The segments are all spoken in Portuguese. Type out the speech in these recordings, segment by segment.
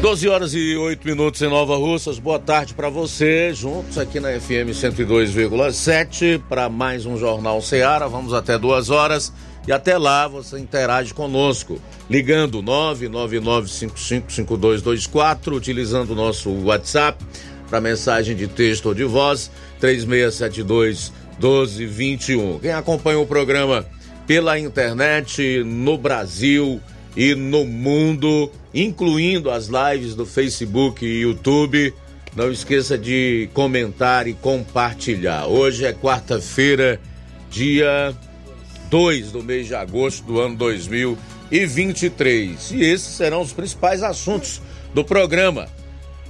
12 horas e 8 minutos em Nova Russas. Boa tarde para você, juntos aqui na FM 102,7 para mais um Jornal Ceará. Vamos até duas horas e até lá você interage conosco, ligando 999555224, utilizando o nosso WhatsApp para mensagem de texto ou de voz 3672 1221. Quem acompanha o programa pela internet no Brasil e no mundo, incluindo as lives do Facebook e YouTube. Não esqueça de comentar e compartilhar. Hoje é quarta-feira, dia 2 do mês de agosto do ano 2023. E esses serão os principais assuntos do programa.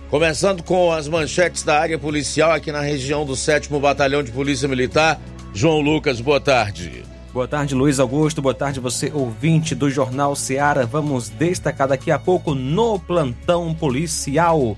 Começando com as manchetes da área policial aqui na região do 7 Batalhão de Polícia Militar. João Lucas, boa tarde. Boa tarde, Luiz Augusto. Boa tarde, você ouvinte do Jornal Seara. Vamos destacar daqui a pouco no plantão policial.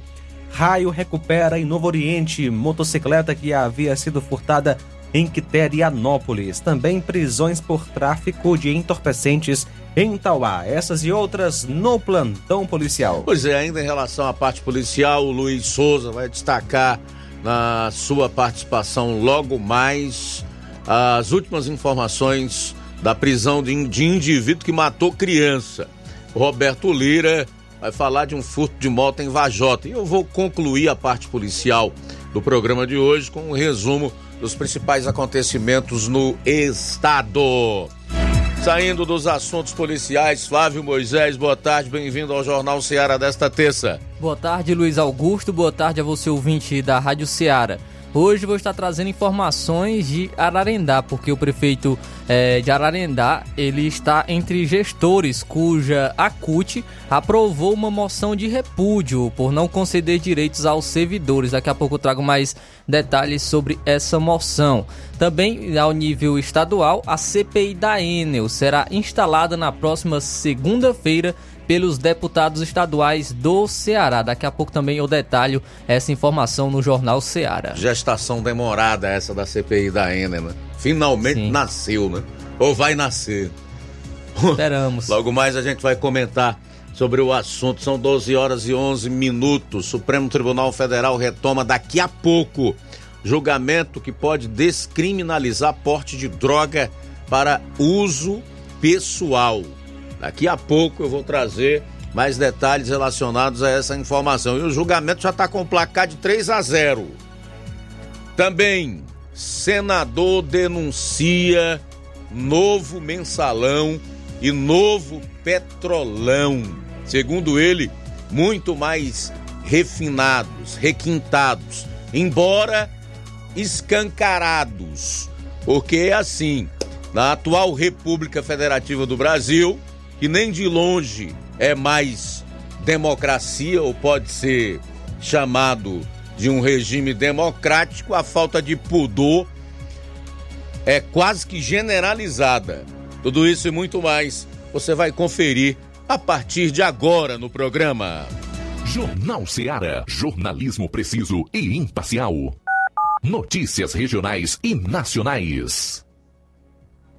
Raio recupera em Novo Oriente motocicleta que havia sido furtada em Quiterianópolis. Também prisões por tráfico de entorpecentes em Tauá. Essas e outras no plantão policial. Pois é, ainda em relação à parte policial, o Luiz Souza vai destacar na sua participação logo mais as últimas informações da prisão de, indivíduo que matou criança. Roberto Lira vai falar de um furto de moto em Vajota. E eu vou concluir a parte policial do programa de hoje com um resumo dos principais acontecimentos no estado. Saindo dos assuntos policiais, Flávio Moisés, boa tarde, bem-vindo ao Jornal Ceará desta terça. Boa tarde, Luiz Augusto, boa tarde a você ouvinte da Rádio Ceará. Hoje vou estar trazendo informações de Ararendá, porque o prefeito é, de Ararendá ele está entre gestores cuja ACUT aprovou uma moção de repúdio por não conceder direitos aos servidores. Daqui a pouco eu trago mais detalhes sobre essa moção. Também ao nível estadual, a CPI da Enel será instalada na próxima segunda-feira pelos deputados estaduais do Ceará. Daqui a pouco também eu detalho essa informação no Jornal Ceará. Gestação demorada essa da CPI da Enel, né? Finalmente Sim. nasceu, né? Ou vai nascer. Esperamos. Logo mais a gente vai comentar sobre o assunto. São 12 horas e 11 minutos. Supremo Tribunal Federal retoma daqui a pouco julgamento que pode descriminalizar porte de droga para uso pessoal. Daqui a pouco eu vou trazer mais detalhes relacionados a essa informação. E o julgamento já está com placar de 3 a 0. Também, senador denuncia novo mensalão e novo petrolão. Segundo ele, muito mais refinados, requintados, embora escancarados. Porque é assim, na atual República Federativa do Brasil, que nem de longe é mais democracia ou pode ser chamado de um regime democrático, a falta de pudor é quase que generalizada. Tudo isso e muito mais você vai conferir a partir de agora no programa. Jornal Ceará, jornalismo preciso e imparcial. Notícias regionais e nacionais.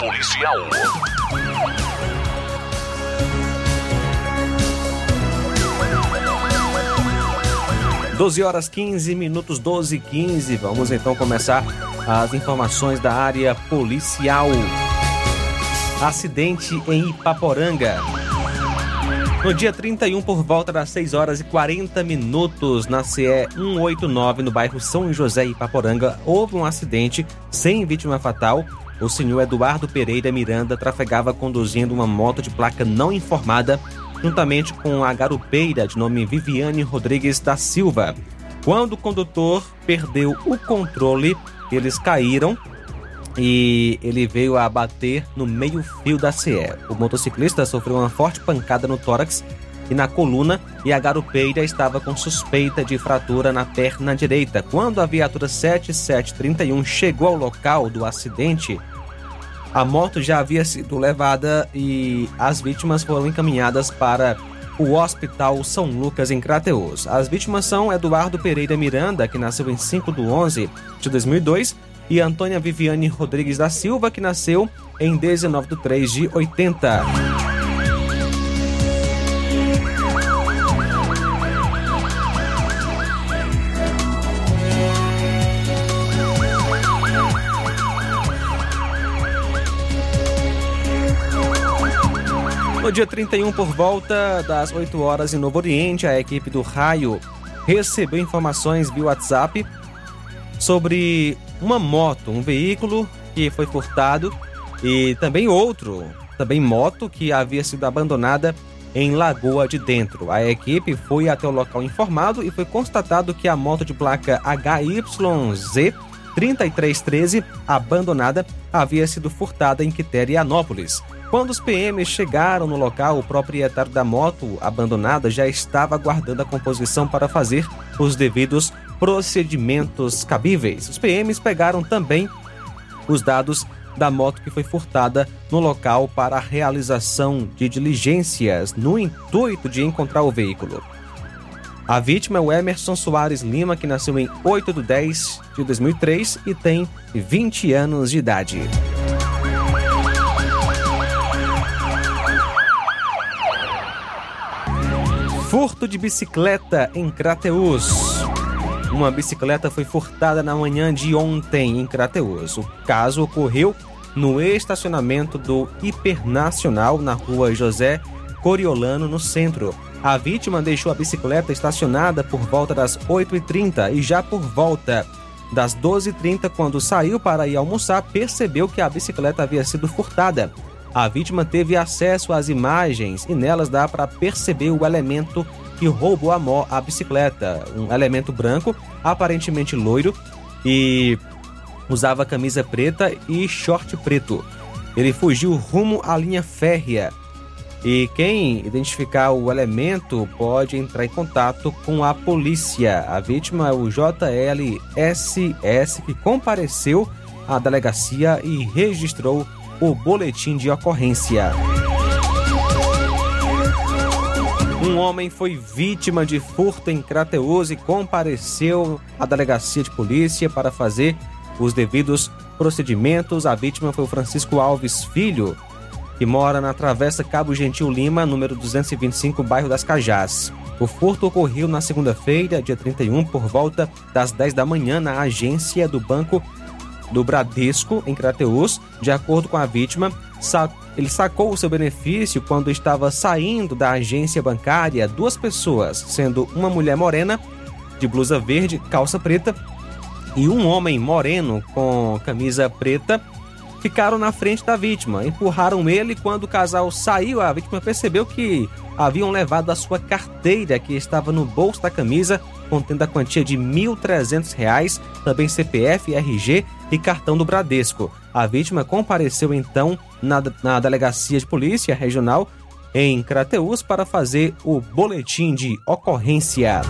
policial. 12 horas 15 minutos, 12 e 15. Vamos então começar as informações da área policial. Acidente em Ipaporanga. No dia 31, por volta das 6 horas e 40 minutos, na CE 189, no bairro São José, Ipaporanga, houve um acidente sem vítima fatal. O senhor Eduardo Pereira Miranda trafegava conduzindo uma moto de placa não informada juntamente com a garupeira de nome Viviane Rodrigues da Silva. Quando o condutor perdeu o controle, eles caíram e ele veio a bater no meio-fio da CE. O motociclista sofreu uma forte pancada no tórax e na coluna e a garupeira estava com suspeita de fratura na perna direita. Quando a viatura 7731 chegou ao local do acidente, a moto já havia sido levada e as vítimas foram encaminhadas para o Hospital São Lucas em Crateus. As vítimas são Eduardo Pereira Miranda, que nasceu em 5 de 11 de 2002, e Antônia Viviane Rodrigues da Silva, que nasceu em 19 de 3 de 80. No dia 31, por volta das 8 horas em Novo Oriente, a equipe do Raio recebeu informações via WhatsApp sobre uma moto, um veículo que foi furtado e também outro, também moto que havia sido abandonada em Lagoa de Dentro. A equipe foi até o local informado e foi constatado que a moto de placa HYZ 3313, abandonada, havia sido furtada em Quiterianópolis. Quando os PMs chegaram no local, o proprietário da moto abandonada já estava aguardando a composição para fazer os devidos procedimentos cabíveis. Os PMs pegaram também os dados da moto que foi furtada no local para a realização de diligências no intuito de encontrar o veículo. A vítima é o Emerson Soares Lima, que nasceu em 8 de 10 de 2003 e tem 20 anos de idade. Furto de bicicleta em Crateus. Uma bicicleta foi furtada na manhã de ontem em Crateus. O caso ocorreu no estacionamento do Hipernacional na rua José Coriolano, no centro. A vítima deixou a bicicleta estacionada por volta das 8h30 e já por volta das 12h30, quando saiu para ir almoçar, percebeu que a bicicleta havia sido furtada. A vítima teve acesso às imagens e nelas dá para perceber o elemento que roubou a, mo- a bicicleta. Um elemento branco, aparentemente loiro, e usava camisa preta e short preto. Ele fugiu rumo à linha férrea. E quem identificar o elemento pode entrar em contato com a polícia. A vítima é o JLSS que compareceu à delegacia e registrou o boletim de ocorrência. Um homem foi vítima de furto em Crateus e compareceu à delegacia de polícia para fazer os devidos procedimentos. A vítima foi o Francisco Alves Filho, que mora na Travessa Cabo Gentil Lima, número 225, bairro das Cajás. O furto ocorreu na segunda-feira, dia 31, por volta das 10 da manhã, na agência do Banco do Bradesco, em Crateus. De acordo com a vítima, ele sacou o seu benefício quando estava saindo da agência bancária duas pessoas, sendo uma mulher morena, de blusa verde, calça preta, e um homem moreno com camisa preta ficaram na frente da vítima. Empurraram ele quando o casal saiu. A vítima percebeu que haviam levado a sua carteira, que estava no bolso da camisa, contendo a quantia de R$ 1.300, também CPF, RG e cartão do Bradesco. A vítima compareceu então na, na delegacia de polícia regional em Crateus para fazer o boletim de ocorrência.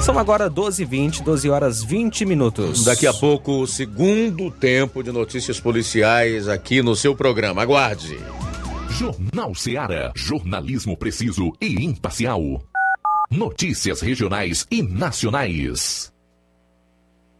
São agora 12h20, 12 horas 20 minutos. Daqui a pouco, o segundo tempo de notícias policiais aqui no seu programa. Aguarde. Jornal Seara. Jornalismo preciso e imparcial. Notícias regionais e nacionais.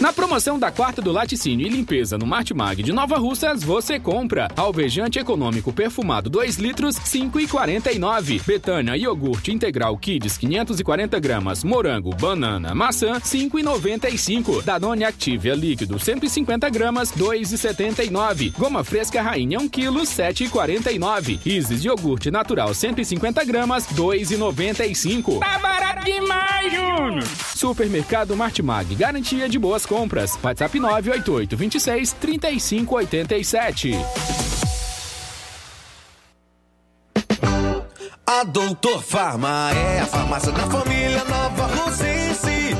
Na promoção da quarta do laticínio e limpeza no Martimag de Nova Russas, você compra alvejante econômico perfumado 2 litros, 5,49. Betânia iogurte integral Kids 540 gramas, morango, banana, maçã, 5,95. Danone Activia líquido 150 gramas, 2,79. Goma fresca rainha 1 kg, 7,49. Isis iogurte natural 150 gramas, 2,95. Tá barato demais, Júnior! Supermercado Martimag, garantia de boas compras. WhatsApp 988 26 35 87. A Doutor Farma é a farmácia da família Nova Rosense.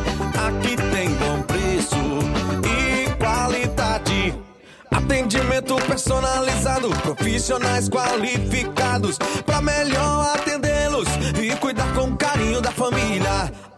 Aqui tem bom preço e qualidade. Atendimento personalizado, profissionais qualificados para melhor atendê-los e cuidar com carinho da família.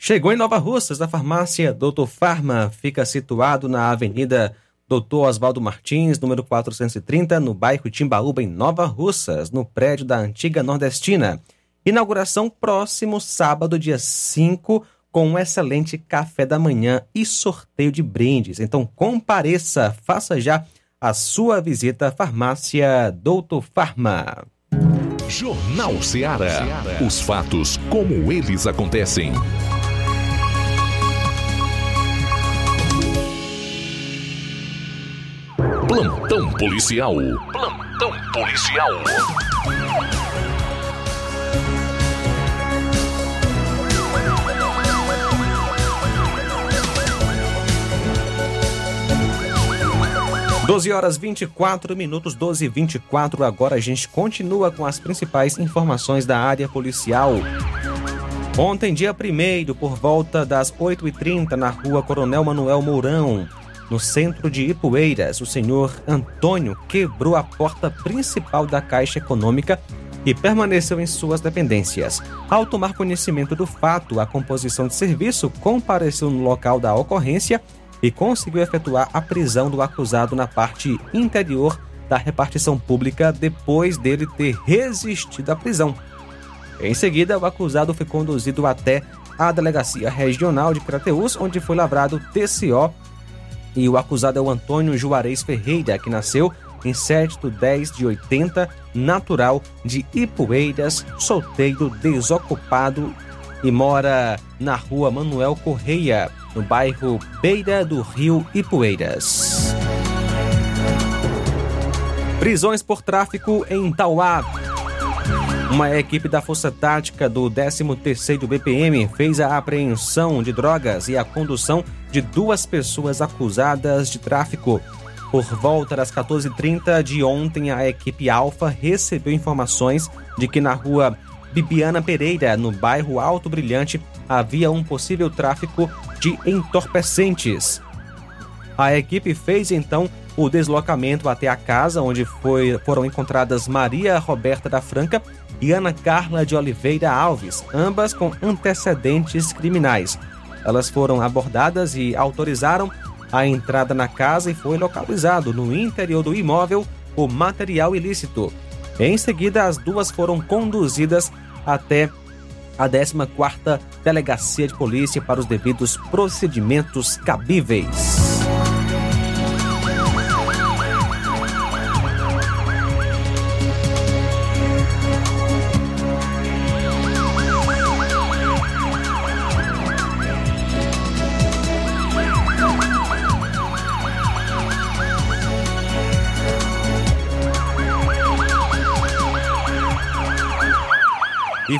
Chegou em Nova Russas, a farmácia Doutor Farma fica situado na Avenida Doutor Oswaldo Martins, número 430, no bairro Timbaúba, em Nova Russas, no prédio da antiga Nordestina. Inauguração próximo sábado, dia 5, com um excelente café da manhã e sorteio de brindes. Então compareça, faça já a sua visita à farmácia Doutor Farma. Jornal Ceará. Os fatos como eles acontecem. Plantão policial. Plantão policial. Doze horas 24 minutos, 12 e 24. Agora a gente continua com as principais informações da área policial. Ontem, dia 1 por volta das 8h30, na rua Coronel Manuel Mourão, no centro de Ipueiras, o senhor Antônio quebrou a porta principal da Caixa Econômica e permaneceu em suas dependências. Ao tomar conhecimento do fato, a composição de serviço compareceu no local da ocorrência e conseguiu efetuar a prisão do acusado na parte interior da repartição pública depois dele ter resistido à prisão. Em seguida, o acusado foi conduzido até a Delegacia Regional de Crateús, onde foi lavrado TCO e o acusado é o Antônio Juarez Ferreira, que nasceu em 7 de 10 de 80, natural de Ipueiras, solteiro, desocupado e mora na rua Manuel Correia, no bairro Beira do Rio Ipueiras. Prisões por tráfico em Tauá. Uma equipe da Força Tática do 13º BPM fez a apreensão de drogas e a condução de duas pessoas acusadas de tráfico. Por volta das 14h30 de ontem, a equipe Alfa recebeu informações de que na rua Bibiana Pereira, no bairro Alto Brilhante, havia um possível tráfico de entorpecentes. A equipe fez então o deslocamento até a casa onde foi, foram encontradas Maria Roberta da Franca e Ana Carla de Oliveira Alves, ambas com antecedentes criminais. Elas foram abordadas e autorizaram a entrada na casa e foi localizado no interior do imóvel o material ilícito. Em seguida, as duas foram conduzidas até a 14ª Delegacia de Polícia para os devidos procedimentos cabíveis.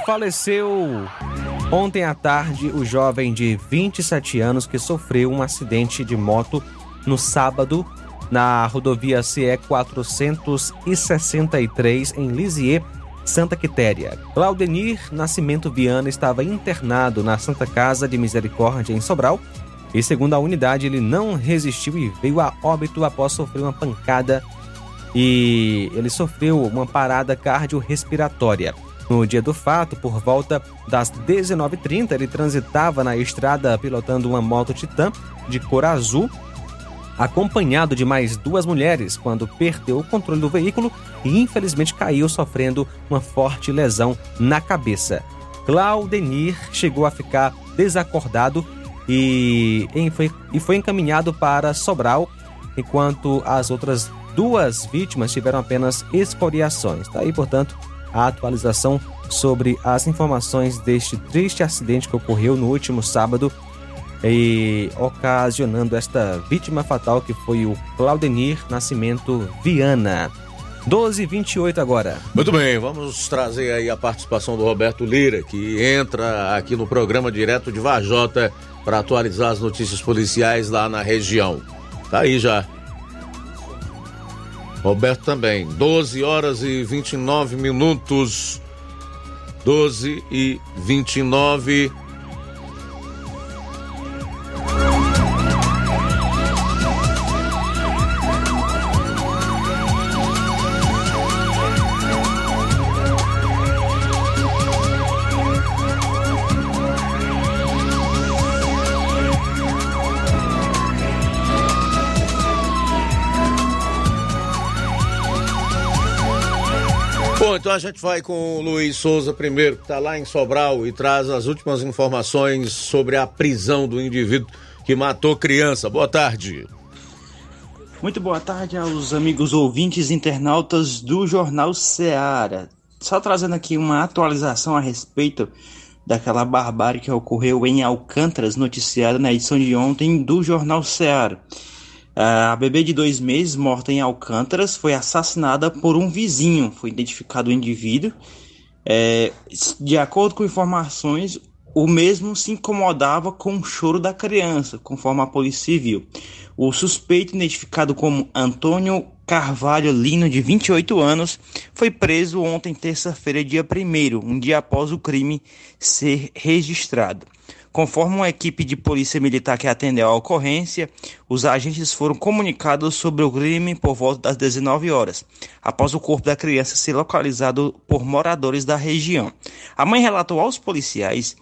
Faleceu ontem à tarde o jovem de 27 anos que sofreu um acidente de moto no sábado na rodovia CE 463 em Lisieux, Santa Quitéria. Claudenir Nascimento Viana estava internado na Santa Casa de Misericórdia em Sobral e, segundo a unidade, ele não resistiu e veio a óbito após sofrer uma pancada e ele sofreu uma parada cardiorrespiratória. No dia do fato, por volta das 19h30, ele transitava na estrada pilotando uma moto Titan de cor azul, acompanhado de mais duas mulheres, quando perdeu o controle do veículo e infelizmente caiu, sofrendo uma forte lesão na cabeça. Claudenir chegou a ficar desacordado e foi, e foi encaminhado para Sobral, enquanto as outras duas vítimas tiveram apenas escoriações. Tá aí, portanto, a atualização sobre as informações deste triste acidente que ocorreu no último sábado e ocasionando esta vítima fatal que foi o Claudenir Nascimento Viana. 12 28 agora. Muito bem, vamos trazer aí a participação do Roberto Lira, que entra aqui no programa direto de Vajota para atualizar as notícias policiais lá na região. Tá aí já. Roberto também. 12 horas e 29 minutos. 12 e 29 Bom, então a gente vai com o Luiz Souza primeiro, que está lá em Sobral e traz as últimas informações sobre a prisão do indivíduo que matou criança. Boa tarde. Muito boa tarde aos amigos ouvintes internautas do Jornal Seara. Só trazendo aqui uma atualização a respeito daquela barbárie que ocorreu em Alcântaras, noticiada na edição de ontem do Jornal Seara. A bebê de dois meses, morta em Alcântaras, foi assassinada por um vizinho. Foi identificado o indivíduo. É, de acordo com informações, o mesmo se incomodava com o choro da criança, conforme a Polícia Civil. O suspeito, identificado como Antônio Carvalho Lino, de 28 anos, foi preso ontem, terça-feira, dia 1, um dia após o crime ser registrado. Conforme uma equipe de polícia militar que atendeu à ocorrência, os agentes foram comunicados sobre o crime por volta das 19 horas, após o corpo da criança ser localizado por moradores da região. A mãe relatou aos policiais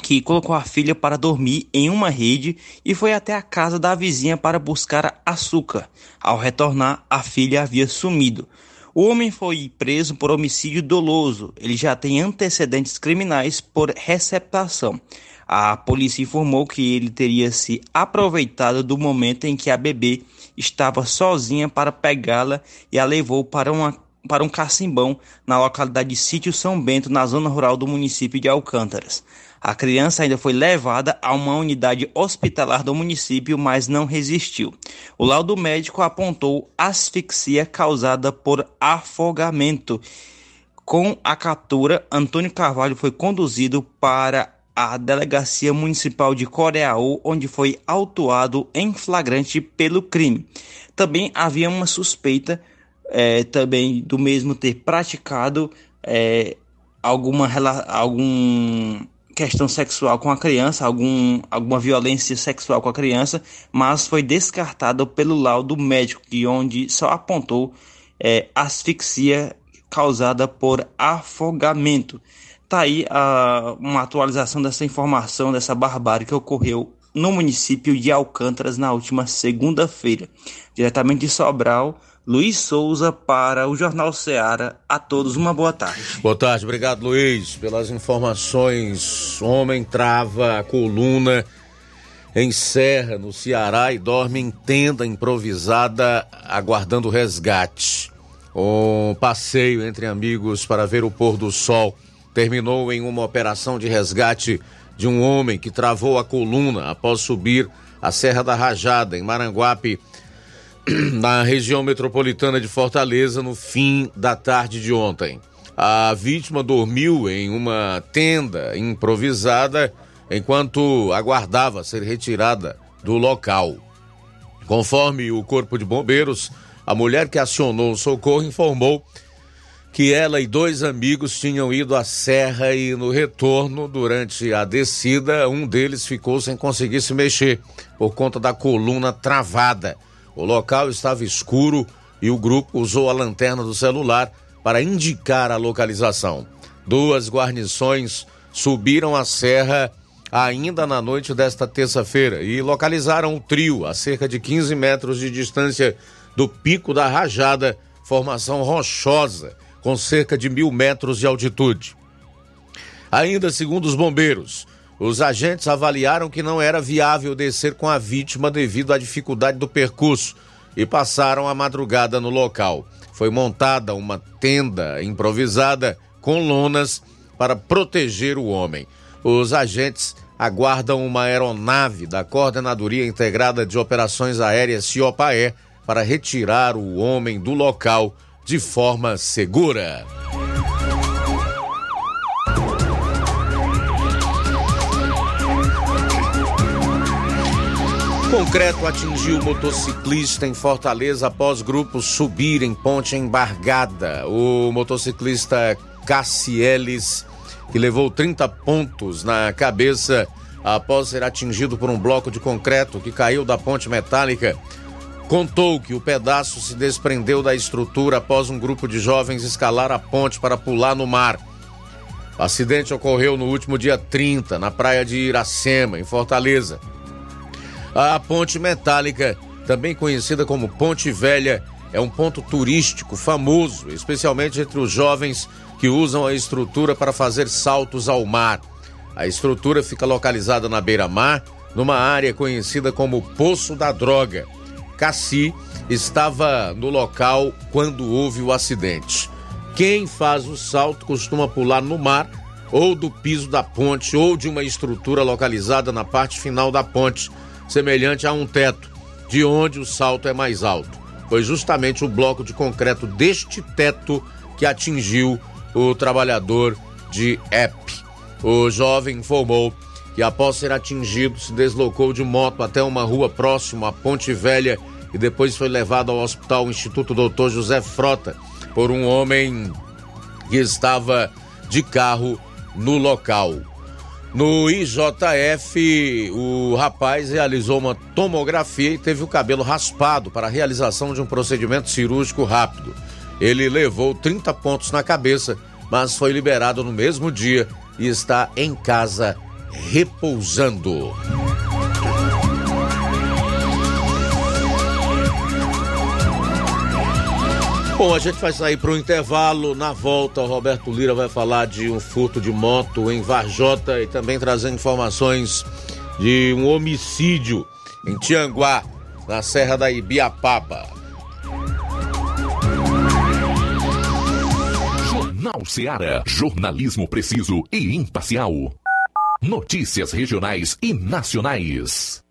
que colocou a filha para dormir em uma rede e foi até a casa da vizinha para buscar açúcar. Ao retornar, a filha havia sumido. O homem foi preso por homicídio doloso. Ele já tem antecedentes criminais por receptação. A polícia informou que ele teria se aproveitado do momento em que a bebê estava sozinha para pegá-la e a levou para, uma, para um cacimbão na localidade de Sítio São Bento, na zona rural do município de Alcântaras. A criança ainda foi levada a uma unidade hospitalar do município, mas não resistiu. O laudo médico apontou asfixia causada por afogamento. Com a captura, Antônio Carvalho foi conduzido para a Delegacia Municipal de Coreaú, onde foi autuado em flagrante pelo crime. Também havia uma suspeita é, também do mesmo ter praticado é, alguma algum questão sexual com a criança, algum, alguma violência sexual com a criança, mas foi descartado pelo laudo médico, que onde só apontou é, asfixia causada por afogamento. Tá aí a, uma atualização dessa informação, dessa barbárie que ocorreu no município de Alcântaras na última segunda-feira. Diretamente de Sobral, Luiz Souza para o Jornal Ceará. A todos uma boa tarde. Boa tarde, obrigado Luiz pelas informações. Homem trava a coluna em Serra, no Ceará, e dorme em tenda improvisada aguardando resgate. Um passeio entre amigos para ver o pôr do sol terminou em uma operação de resgate de um homem que travou a coluna após subir a Serra da Rajada, em Maranguape, na região metropolitana de Fortaleza, no fim da tarde de ontem. A vítima dormiu em uma tenda improvisada enquanto aguardava ser retirada do local. Conforme o Corpo de Bombeiros, a mulher que acionou o socorro informou que ela e dois amigos tinham ido à serra e no retorno, durante a descida, um deles ficou sem conseguir se mexer por conta da coluna travada. O local estava escuro e o grupo usou a lanterna do celular para indicar a localização. Duas guarnições subiram a serra ainda na noite desta terça-feira e localizaram o trio a cerca de 15 metros de distância do pico da rajada, formação rochosa com cerca de mil metros de altitude. Ainda segundo os bombeiros, os agentes avaliaram que não era viável descer com a vítima devido à dificuldade do percurso e passaram a madrugada no local. Foi montada uma tenda improvisada com lonas para proteger o homem. Os agentes aguardam uma aeronave da Coordenadoria Integrada de Operações Aéreas CIOPAE para retirar o homem do local de forma segura. Concreto atingiu motociclista em Fortaleza após grupos subirem ponte embargada. O motociclista Cassieles, que levou 30 pontos na cabeça após ser atingido por um bloco de concreto que caiu da ponte metálica, contou que o pedaço se desprendeu da estrutura após um grupo de jovens escalar a ponte para pular no mar. O acidente ocorreu no último dia 30, na praia de Iracema, em Fortaleza. A ponte metálica, também conhecida como Ponte Velha, é um ponto turístico famoso, especialmente entre os jovens que usam a estrutura para fazer saltos ao mar. A estrutura fica localizada na beira-mar, numa área conhecida como Poço da Droga. Cassi estava no local quando houve o acidente. Quem faz o salto costuma pular no mar ou do piso da ponte ou de uma estrutura localizada na parte final da ponte semelhante a um teto, de onde o salto é mais alto. Foi justamente o bloco de concreto deste teto que atingiu o trabalhador de EP. O jovem informou que, após ser atingido, se deslocou de moto até uma rua próxima à Ponte Velha e depois foi levado ao Hospital Instituto Doutor José Frota por um homem que estava de carro no local. No IJF, o rapaz realizou uma tomografia e teve o cabelo raspado para a realização de um procedimento cirúrgico rápido. Ele levou 30 pontos na cabeça, mas foi liberado no mesmo dia e está em casa repousando. Bom, a gente vai sair para o intervalo. Na volta, o Roberto Lira vai falar de um furto de moto em Varjota e também trazendo informações de um homicídio em Tianguá, na Serra da Ibiapaba. Jornal Seara. Jornalismo preciso e imparcial. Notícias regionais e nacionais.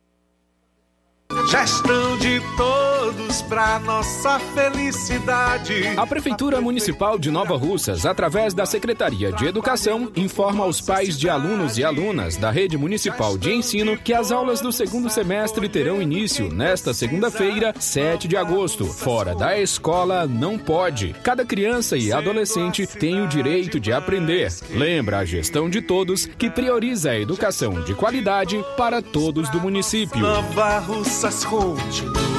Gestão de todos para nossa felicidade. A Prefeitura Municipal de Nova Russas, através da Secretaria de Educação, informa aos pais de alunos e alunas da Rede Municipal de Ensino que as aulas do segundo semestre terão início nesta segunda-feira, 7 de agosto. Fora da escola não pode. Cada criança e adolescente tem o direito de aprender. Lembra a gestão de todos que prioriza a educação de qualidade para todos do município. Nova Russas continua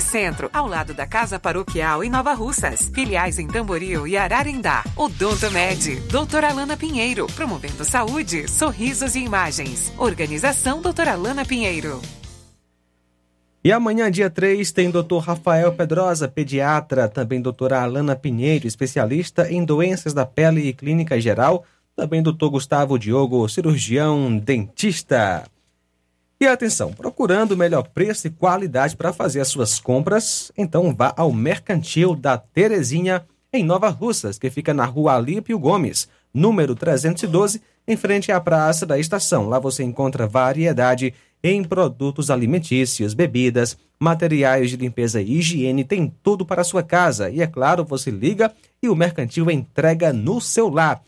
Centro, ao lado da Casa Paroquial em Nova Russas. Filiais em Tamboril e Ararindá. Odonto Med, doutora Alana Pinheiro, promovendo saúde, sorrisos e imagens. Organização doutora Alana Pinheiro. E amanhã, dia 3, tem Dr. Rafael Pedrosa, pediatra, também doutora Alana Pinheiro, especialista em doenças da pele e clínica geral, também Dr. Gustavo Diogo, cirurgião dentista. E atenção, procurando o melhor preço e qualidade para fazer as suas compras, então vá ao Mercantil da Terezinha, em Nova Russas, que fica na rua Alípio Gomes, número 312, em frente à Praça da Estação. Lá você encontra variedade em produtos alimentícios, bebidas, materiais de limpeza e higiene, tem tudo para a sua casa. E é claro, você liga e o Mercantil entrega no seu lar.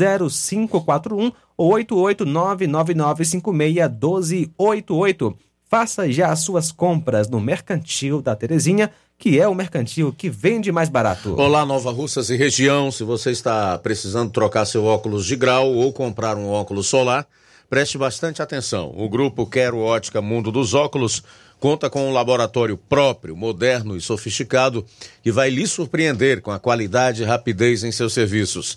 8836720541 ou 88999561288. Faça já as suas compras no Mercantil da Terezinha, que é o mercantil que vende mais barato. Olá, Nova Russas e região. Se você está precisando trocar seu óculos de grau ou comprar um óculos solar, preste bastante atenção. O grupo Quero Ótica Mundo dos Óculos conta com um laboratório próprio, moderno e sofisticado que vai lhe surpreender com a qualidade e rapidez em seus serviços.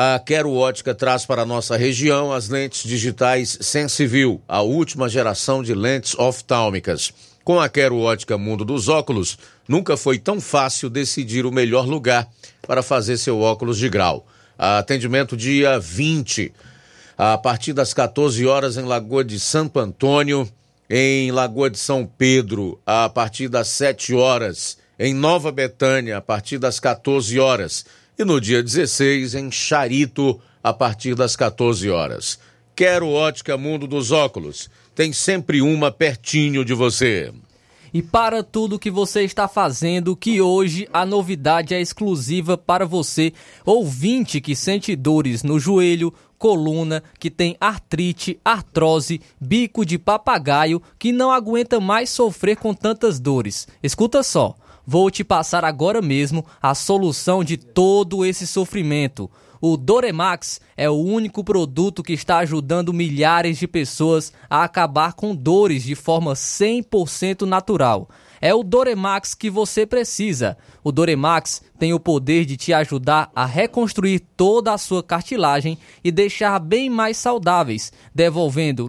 a Quero Ótica traz para a nossa região as lentes digitais Sensiview, a última geração de lentes oftálmicas. Com a Quero Ótica Mundo dos Óculos, nunca foi tão fácil decidir o melhor lugar para fazer seu óculos de grau. Atendimento dia 20, a partir das 14 horas em Lagoa de Santo Antônio, em Lagoa de São Pedro, a partir das 7 horas, em Nova Betânia, a partir das 14 horas, e no dia 16, em Charito, a partir das 14 horas. Quero Ótica Mundo dos Óculos. Tem sempre uma pertinho de você. E para tudo que você está fazendo, que hoje a novidade é exclusiva para você, ouvinte que sente dores no joelho, coluna, que tem artrite, artrose, bico de papagaio, que não aguenta mais sofrer com tantas dores. Escuta só, vou te passar agora mesmo a solução de todo esse sofrimento. O Doremax é o único produto que está ajudando milhares de pessoas a acabar com dores de forma 100% natural. É o Doremax que você precisa. O Doremax tem o poder de te ajudar a reconstruir toda a sua cartilagem e deixar bem mais saudáveis, devolvendo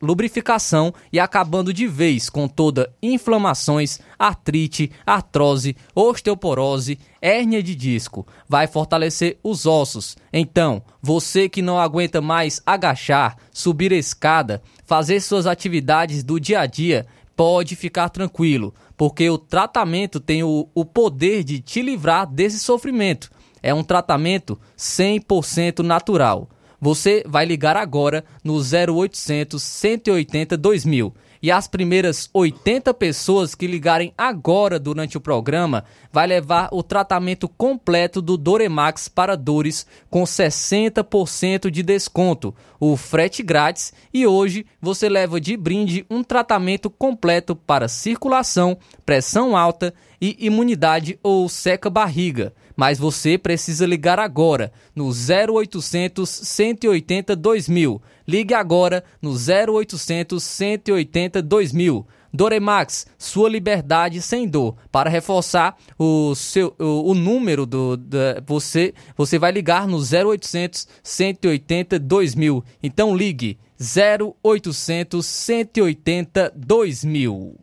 lubrificação e acabando de vez com toda inflamações, artrite, artrose, osteoporose, hérnia de disco. Vai fortalecer os ossos. Então, você que não aguenta mais agachar, subir a escada, fazer suas atividades do dia a dia, pode ficar tranquilo, porque o tratamento tem o, o poder de te livrar desse sofrimento. É um tratamento 100% natural. Você vai ligar agora no 0800 180 2000 e as primeiras 80 pessoas que ligarem agora durante o programa vai levar o tratamento completo do Doremax para dores com 60% de desconto, o frete grátis e hoje você leva de brinde um tratamento completo para circulação, pressão alta e imunidade ou seca barriga mas você precisa ligar agora no 0800 180 2000. Ligue agora no 0800 180 2000. Doremax, sua liberdade sem dor. Para reforçar o seu o, o número do da, você você vai ligar no 0800 180 2000. Então ligue 0800 180 2000.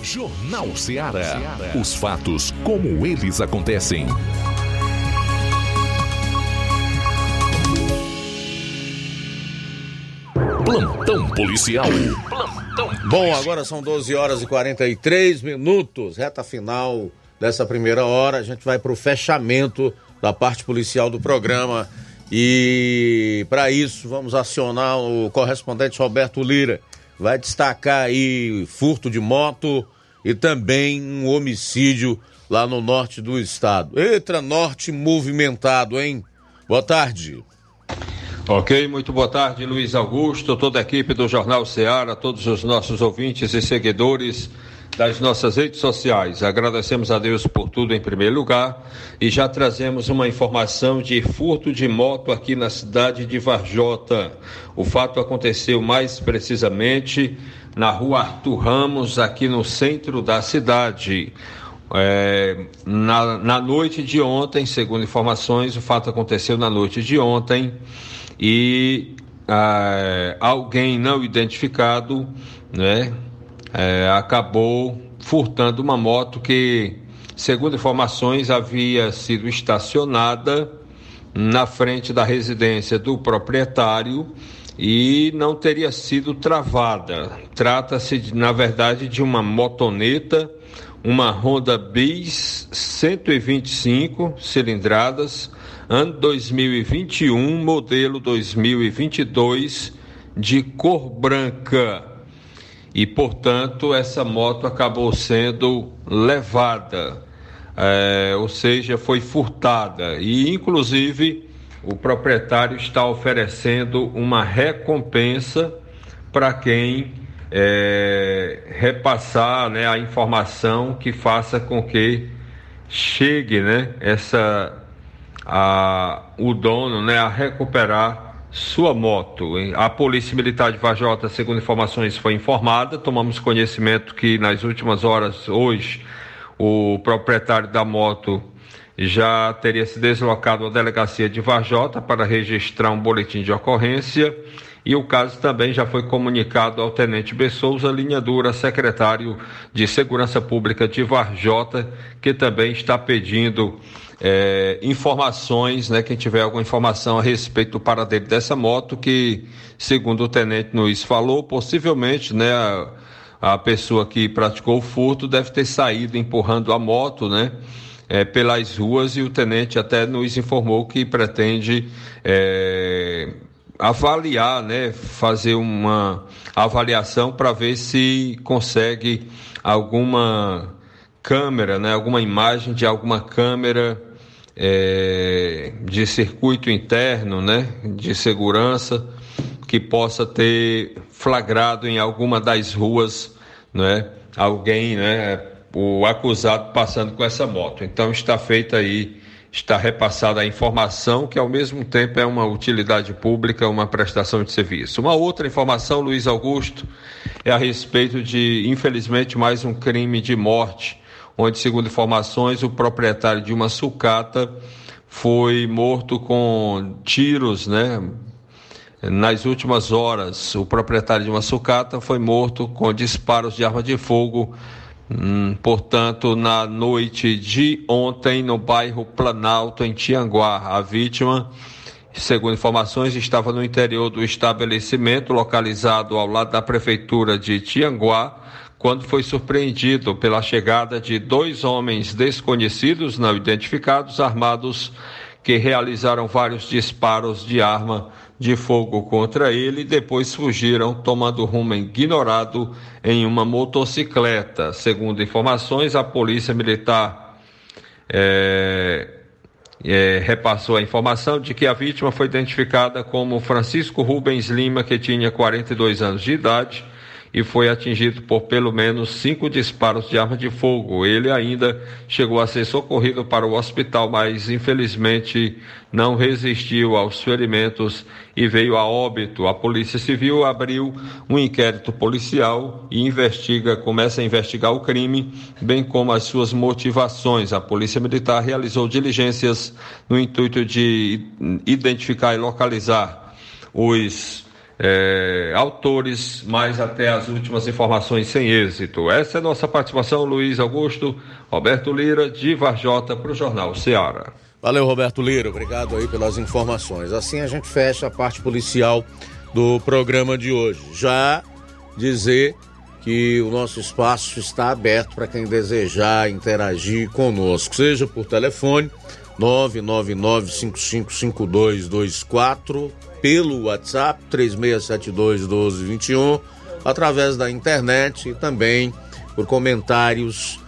Jornal Ceará. Os fatos como eles acontecem. Plantão policial. Plantão Bom, agora são 12 horas e 43 minutos, reta final dessa primeira hora. A gente vai para o fechamento da parte policial do programa. E para isso, vamos acionar o correspondente Roberto Lira vai destacar aí furto de moto e também um homicídio lá no norte do estado. Eita, norte movimentado, hein? Boa tarde. Ok, muito boa tarde, Luiz Augusto, toda a equipe do Jornal Ceará, todos os nossos ouvintes e seguidores das nossas redes sociais. Agradecemos a Deus por tudo em primeiro lugar e já trazemos uma informação de furto de moto aqui na cidade de Varjota. O fato aconteceu mais precisamente na rua Arthur Ramos, aqui no centro da cidade. É, na, na noite de ontem, segundo informações, o fato aconteceu na noite de ontem e é, alguém não identificado, né? é, acabou furtando uma moto que, segundo informações, havia sido estacionada na frente da residência do proprietário e não teria sido travada. Trata-se, na verdade, de uma motoneta, uma Honda Bis 125 cilindradas, ano 2021, modelo 2022, de cor branca e, portanto, essa moto acabou sendo levada, é, ou seja, foi furtada. E, inclusive, o proprietário está oferecendo uma recompensa para quem é, repassar né, a informação que faça com que chegue né, essa, a, o dono né, a recuperar sua moto. A Polícia Militar de Vajota, segundo informações, foi informada. Tomamos conhecimento que nas últimas horas, hoje, o proprietário da moto já teria se deslocado à delegacia de Vajota para registrar um boletim de ocorrência e o caso também já foi comunicado ao Tenente Bessouza Linha Dura, secretário de Segurança Pública de Varjota, que também está pedindo é, informações, né, quem tiver alguma informação a respeito do paradeiro dessa moto, que, segundo o Tenente nos falou, possivelmente, né, a, a pessoa que praticou o furto deve ter saído empurrando a moto, né, é, pelas ruas e o tenente até nos informou que pretende é, avaliar, né, fazer uma avaliação para ver se consegue alguma câmera, né, alguma imagem de alguma câmera é, de circuito interno, né, de segurança que possa ter flagrado em alguma das ruas, né, alguém, né, o acusado passando com essa moto. Então está feita aí está repassada a informação que ao mesmo tempo é uma utilidade pública, uma prestação de serviço. Uma outra informação, Luiz Augusto, é a respeito de, infelizmente, mais um crime de morte, onde, segundo informações, o proprietário de uma sucata foi morto com tiros, né? Nas últimas horas, o proprietário de uma sucata foi morto com disparos de arma de fogo Hum, portanto, na noite de ontem, no bairro Planalto, em Tianguá, a vítima, segundo informações, estava no interior do estabelecimento, localizado ao lado da prefeitura de Tianguá, quando foi surpreendido pela chegada de dois homens desconhecidos, não identificados, armados, que realizaram vários disparos de arma de fogo contra ele e depois fugiram tomando rumo ignorado em uma motocicleta. Segundo informações, a polícia militar é, é, repassou a informação de que a vítima foi identificada como Francisco Rubens Lima, que tinha 42 anos de idade e foi atingido por pelo menos cinco disparos de arma de fogo. Ele ainda chegou a ser socorrido para o hospital, mas infelizmente não resistiu aos ferimentos e veio a óbito. A Polícia Civil abriu um inquérito policial e investiga, começa a investigar o crime, bem como as suas motivações. A Polícia Militar realizou diligências no intuito de identificar e localizar os é, autores, mas até as últimas informações sem êxito. Essa é nossa participação, Luiz Augusto, Roberto Lira, de Varjota, para o Jornal Ceará. Valeu, Roberto Lira, obrigado aí pelas informações. Assim a gente fecha a parte policial do programa de hoje. Já dizer que o nosso espaço está aberto para quem desejar interagir conosco, seja por telefone 999555224 pelo WhatsApp 3672 1221, através da internet e também por comentários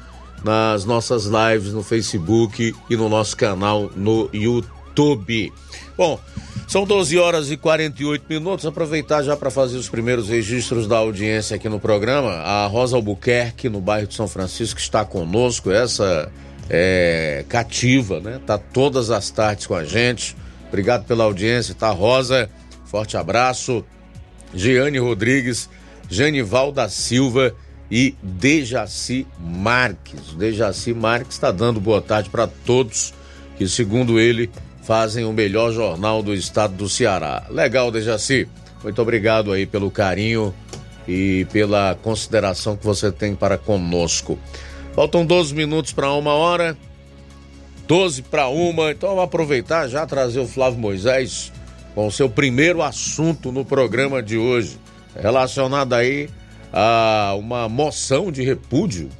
nas nossas lives no Facebook e no nosso canal no YouTube. Bom, são 12 horas e 48 minutos. Aproveitar já para fazer os primeiros registros da audiência aqui no programa. A Rosa Albuquerque, no bairro de São Francisco, está conosco. Essa é cativa, né? Tá todas as tardes com a gente. Obrigado pela audiência, tá, Rosa? Forte abraço. Giane Rodrigues, Janival da Silva e Dejaci Marques. Dejaci Marques está dando boa tarde para todos que, segundo ele, fazem o melhor jornal do estado do Ceará. Legal, Dejaci. Muito obrigado aí pelo carinho e pela consideração que você tem para conosco. Faltam 12 minutos para uma hora. 12 para uma, então vamos aproveitar já trazer o Flávio Moisés com o seu primeiro assunto no programa de hoje, relacionado aí a uma moção de repúdio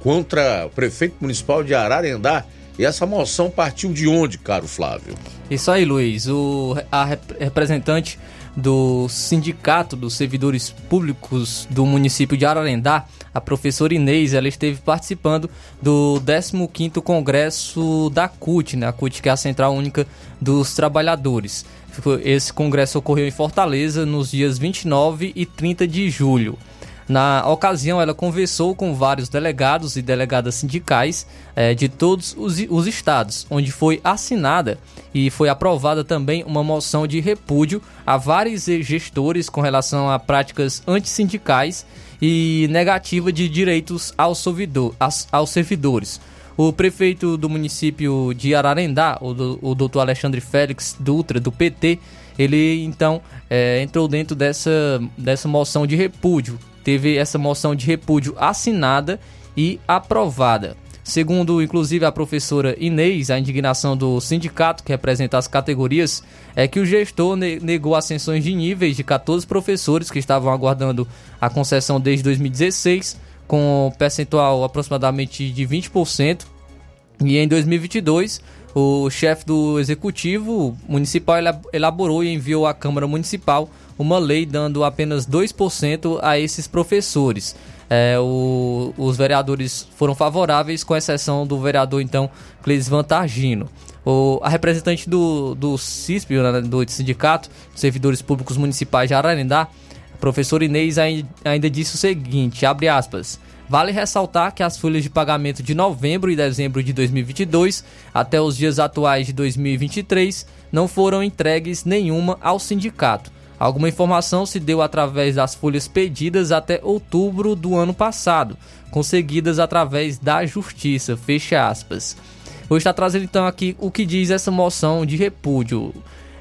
contra o prefeito municipal de Ararendá. E essa moção partiu de onde, caro Flávio? Isso aí, Luiz. O, a representante do Sindicato dos Servidores Públicos do município de Ararendá, a professora Inês, ela esteve participando do 15º Congresso da CUT, né? a CUT que é a Central Única dos Trabalhadores. Esse congresso ocorreu em Fortaleza nos dias 29 e 30 de julho. Na ocasião, ela conversou com vários delegados e delegadas sindicais eh, de todos os, os estados, onde foi assinada e foi aprovada também uma moção de repúdio a vários gestores com relação a práticas antissindicais e negativa de direitos aos, servidor, aos, servidores. O prefeito do município de Ararendá, o, do, o doutor Alexandre Félix Dutra, do PT, ele então eh, entrou dentro dessa, dessa moção de repúdio. Teve essa moção de repúdio assinada e aprovada. Segundo, inclusive, a professora Inês, a indignação do sindicato que representa as categorias é que o gestor ne- negou ascensões de níveis de 14 professores que estavam aguardando a concessão desde 2016, com percentual aproximadamente de 20%. E em 2022, o chefe do executivo municipal ela- elaborou e enviou à Câmara Municipal uma lei dando apenas 2% a esses professores. É, o- os vereadores foram favoráveis, com exceção do vereador, então, Cleisvan Targino. O, a representante do, do CISP, né, do Sindicato de Servidores Públicos Municipais de Ararendá, a professora Inês ai- ainda disse o seguinte, abre aspas, Vale ressaltar que as folhas de pagamento de novembro e dezembro de 2022 até os dias atuais de 2023 não foram entregues nenhuma ao sindicato. Alguma informação se deu através das folhas pedidas até outubro do ano passado, conseguidas através da justiça. Fecha aspas. Vou estar trazendo então aqui o que diz essa moção de repúdio.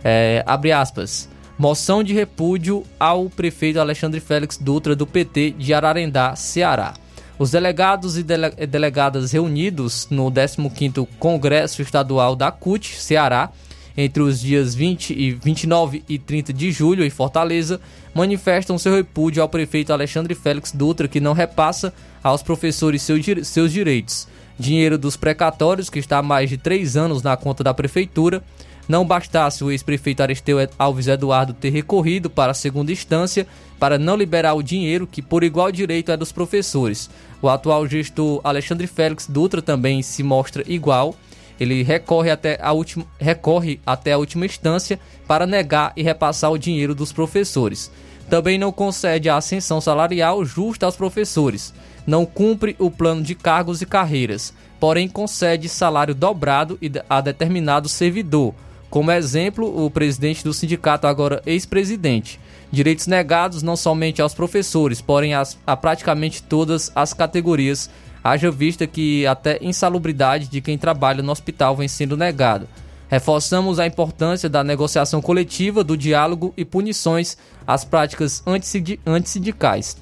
É, abre aspas. Moção de repúdio ao prefeito Alexandre Félix Dutra do PT de Ararendá, Ceará. Os delegados e dele- delegadas reunidos no 15º Congresso Estadual da CUT, Ceará, entre os dias 20 e 29 e 30 de julho em Fortaleza, manifestam seu repúdio ao prefeito Alexandre Félix Dutra, que não repassa aos professores seus direitos. Dinheiro dos precatórios, que está há mais de três anos na conta da prefeitura. Não bastasse o ex-prefeito Aristeu Alves Eduardo ter recorrido para a segunda instância para não liberar o dinheiro que, por igual direito, é dos professores. O atual gestor Alexandre Félix Dutra também se mostra igual. Ele recorre até a última, recorre até a última instância para negar e repassar o dinheiro dos professores. Também não concede a ascensão salarial justa aos professores. Não cumpre o plano de cargos e carreiras, porém concede salário dobrado a determinado servidor. Como exemplo, o presidente do sindicato, agora ex-presidente. Direitos negados não somente aos professores, porém a praticamente todas as categorias, haja vista que até insalubridade de quem trabalha no hospital vem sendo negado. Reforçamos a importância da negociação coletiva, do diálogo e punições às práticas antissindi- antissindicais.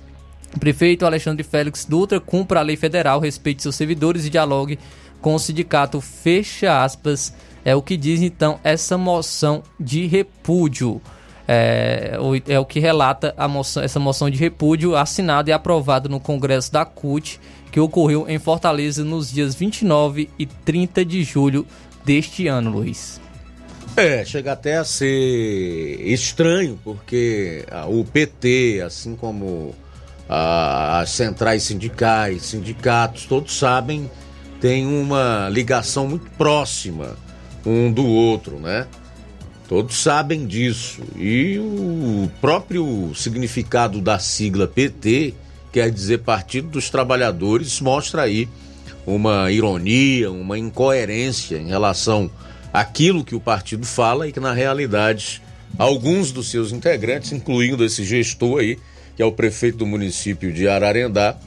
O prefeito Alexandre Félix Dutra cumpra a lei federal, respeite seus servidores e dialogue com o sindicato. Fecha aspas. É o que diz então essa moção de repúdio. É, o- é o que relata moção, essa moção de repúdio assinada e aprovada no Congresso da CUT, que ocorreu em Fortaleza nos dias 29 e 30 de julho deste ano, Luiz. É, chega até a ser estranho, porque o PT, assim como as centrais sindicais, sindicatos, todos sabem, tem uma ligação muito próxima um do outro, né? Todos sabem disso. E o próprio significado da sigla PT, quer dizer Partido dos Trabalhadores, mostra aí uma ironia, uma incoerência em relação àquilo que o partido fala e que, na realidade, alguns dos seus integrantes, incluindo esse gestor aí, que é o prefeito do município de Ararendá,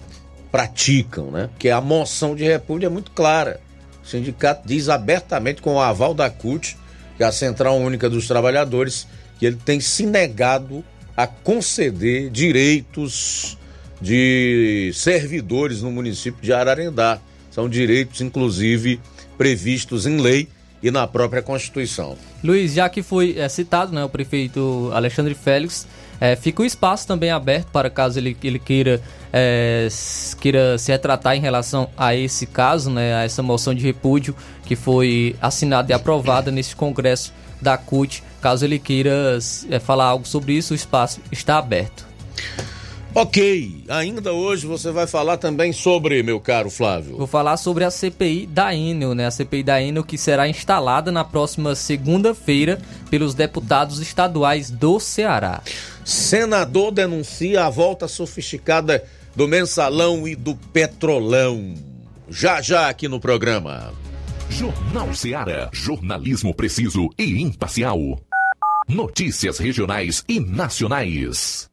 praticam, né? Porque a moção de repúdio é muito clara. O sindicato diz abertamente, com o aval da CUT, que é a Central Única dos Trabalhadores, que ele tem se negado a conceder direitos de servidores no município de Ararendá. São direitos, inclusive, previstos em lei e na própria Constituição. Luiz, já que foi é, citado né, o prefeito Alexandre Félix, é, fica o espaço também aberto para caso ele, ele queira, é, queira se retratar em relação a esse caso, né, a essa moção de repúdio que foi assinada e aprovada nesse congresso da CUT. Caso ele queira falar algo sobre isso, o espaço está aberto. Ok, ainda hoje você vai falar também sobre, meu caro Flávio. Vou falar sobre a CPI da Enel, né? A CPI da Enel que será instalada na próxima segunda-feira pelos deputados estaduais do Ceará. Senador denuncia a volta sofisticada do mensalão e do petrolão. Já já aqui no programa. Jornal Ceará, jornalismo preciso e imparcial. Notícias regionais e nacionais.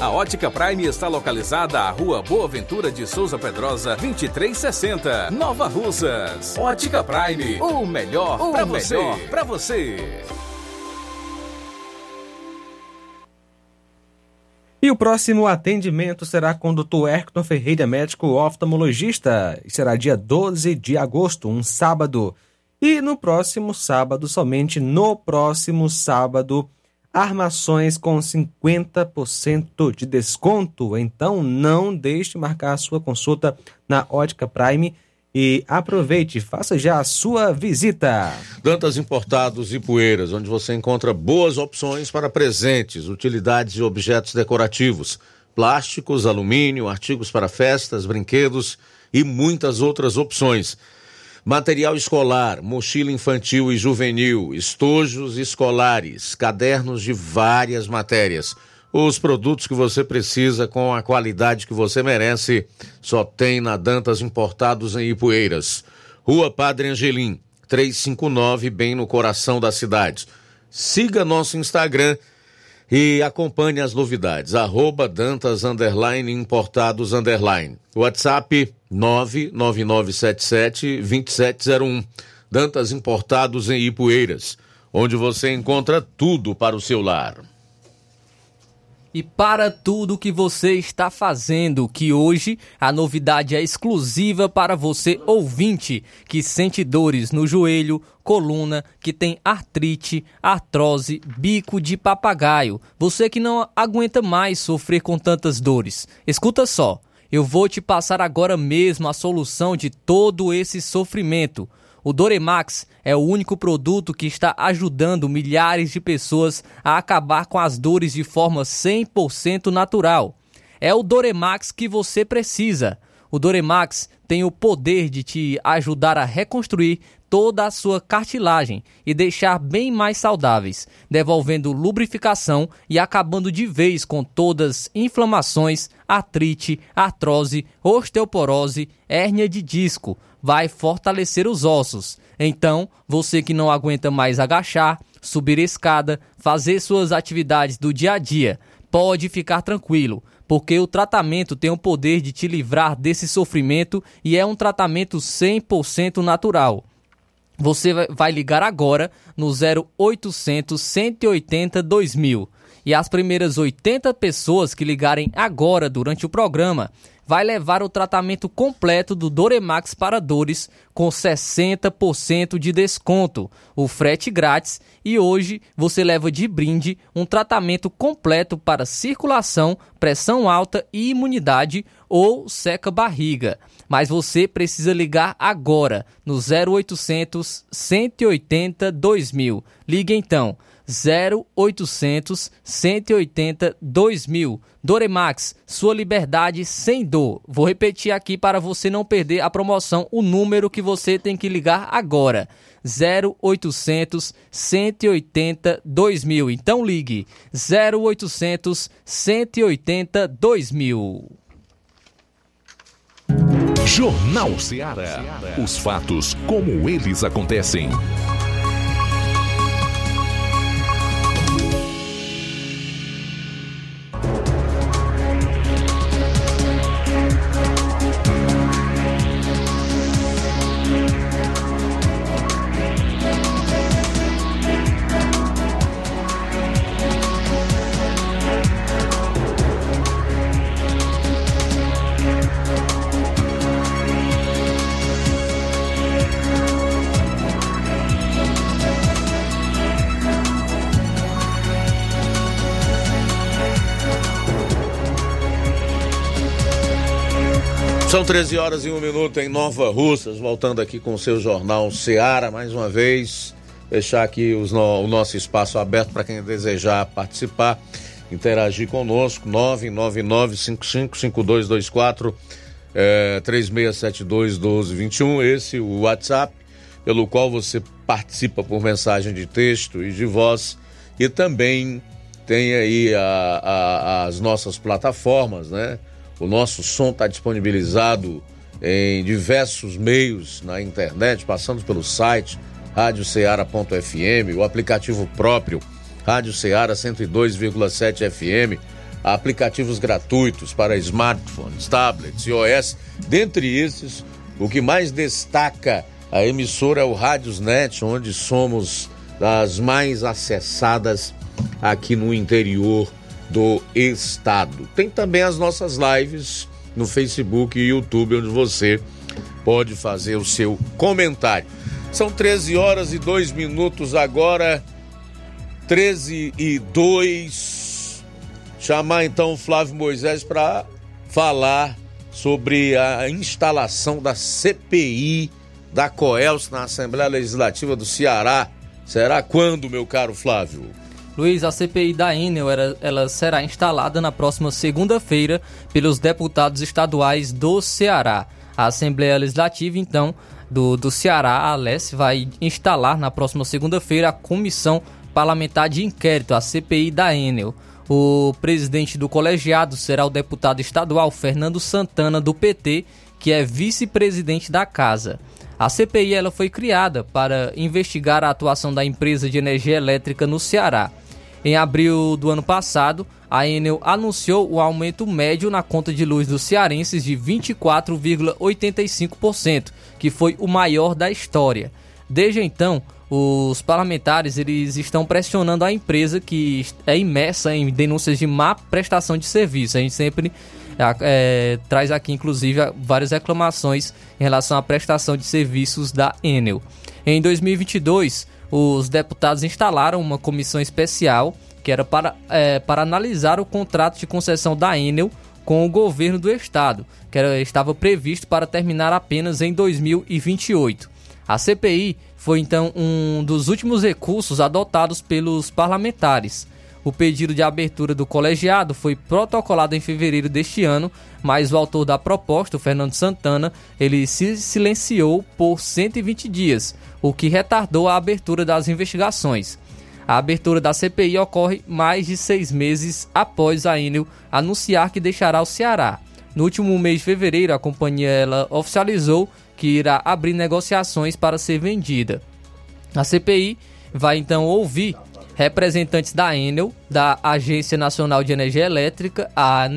A Ótica Prime está localizada à Rua Boa Ventura de Souza Pedrosa, 2360, Nova Russas. Ótica Prime, o melhor para você. Pra você. E o próximo atendimento será com o Dr. Erkton Ferreira, médico oftalmologista. E será dia 12 de agosto, um sábado. E no próximo sábado, somente no próximo sábado, armações com 50% de desconto. Então não deixe de marcar a sua consulta na Ótica Prime e aproveite, faça já a sua visita. Dantas Importados e Poeiras, onde você encontra boas opções para presentes, utilidades e objetos decorativos, plásticos, alumínio, artigos para festas, brinquedos e muitas outras opções. Material escolar, mochila infantil e juvenil, estojos escolares, cadernos de várias matérias. Os produtos que você precisa com a qualidade que você merece só tem na Dantas Importados em Ipueiras. Rua Padre Angelim, 359, bem no coração da cidade. Siga nosso Instagram e acompanhe as novidades. Arroba Dantas Underline Importados Underline. WhatsApp 99977-2701. Dantas Importados em Ipueiras, onde você encontra tudo para o seu lar. E para tudo que você está fazendo, que hoje a novidade é exclusiva para você ouvinte que sente dores no joelho, coluna, que tem artrite, artrose, bico de papagaio. Você que não aguenta mais sofrer com tantas dores. Escuta só, eu vou te passar agora mesmo a solução de todo esse sofrimento. O Doremax é o único produto que está ajudando milhares de pessoas a acabar com as dores de forma 100% natural. É o Doremax que você precisa. O Doremax tem o poder de te ajudar a reconstruir toda a sua cartilagem e deixar bem mais saudáveis, devolvendo lubrificação e acabando de vez com todas inflamações, artrite, artrose, osteoporose, hérnia de disco, vai fortalecer os ossos. Então, você que não aguenta mais agachar, subir escada, fazer suas atividades do dia a dia, pode ficar tranquilo, porque o tratamento tem o poder de te livrar desse sofrimento e é um tratamento 100% natural. Você vai ligar agora no 0800 180 2000 e as primeiras 80 pessoas que ligarem agora durante o programa vai levar o tratamento completo do Doremax para dores com 60% de desconto, o frete grátis e hoje você leva de brinde um tratamento completo para circulação, pressão alta e imunidade ou seca barriga. Mas você precisa ligar agora no 0800 180 2000. Ligue então 0800 180 2000. Doremax, sua liberdade sem dor. Vou repetir aqui para você não perder a promoção, o número que você tem que ligar agora. 0800 180 2000. Então ligue 0800 180 2000. Jornal Ceará. Os fatos como eles acontecem. São 13 horas e um minuto em Nova Russas, voltando aqui com o seu jornal Seara, mais uma vez, deixar aqui os o nosso espaço aberto para quem desejar participar, interagir conosco, 999-555224, é, 3672-1221, esse o WhatsApp, pelo qual você participa por mensagem de texto e de voz, e também tem aí a, a, as nossas plataformas, né? O nosso som está disponibilizado em diversos meios na internet, passando pelo site radioceara.fm, o aplicativo próprio Rádio Ceará 102,7 FM, aplicativos gratuitos para smartphones, tablets e OS. Dentre esses, o que mais destaca a emissora é o Rádiosnet, onde somos das mais acessadas aqui no interior do estado. Tem também as nossas lives no Facebook e YouTube, onde você pode fazer o seu comentário. São 13 horas e 2 minutos agora, 13 e 2. Chamar então o Flávio Moisés para falar sobre a instalação da CPI da COELS na Assembleia Legislativa do Ceará. Será quando, meu caro Flávio? Luiz, a CPI da Enel ela, ela será instalada na próxima segunda-feira pelos deputados estaduais do Ceará. A Assembleia Legislativa, então, do, do Ceará, a Alesse, vai instalar na próxima segunda-feira a Comissão Parlamentar de Inquérito, a CPI da Enel. O presidente do colegiado será o deputado estadual Fernando Santana, do PT, que é vice-presidente da casa. A CPI ela foi criada para investigar a atuação da empresa de energia elétrica no Ceará. Em abril do ano passado, a Enel anunciou o aumento médio na conta de luz dos cearenses de 24,85%, que foi o maior da história. Desde então, os parlamentares eles estão pressionando a empresa que é imersa em denúncias de má prestação de serviço. A gente sempre é, traz aqui, inclusive, várias reclamações em relação à prestação de serviços da Enel. Em 2022, os deputados instalaram uma comissão especial que era para, é, para analisar o contrato de concessão da Enel com o governo do estado, que era, estava previsto para terminar apenas em 2028. A CPI foi então um dos últimos recursos adotados pelos parlamentares. O pedido de abertura do colegiado foi protocolado em fevereiro deste ano, mas o autor da proposta, o Fernando Santana, ele se silenciou por 120 dias, o que retardou a abertura das investigações. A abertura da CPI ocorre mais de seis meses após a Enel anunciar que deixará o Ceará. No último mês de fevereiro, a companhia ela oficializou que irá abrir negociações para ser vendida. A CPI vai então ouvir representantes da Enel, da Agência Nacional de Energia Elétrica, a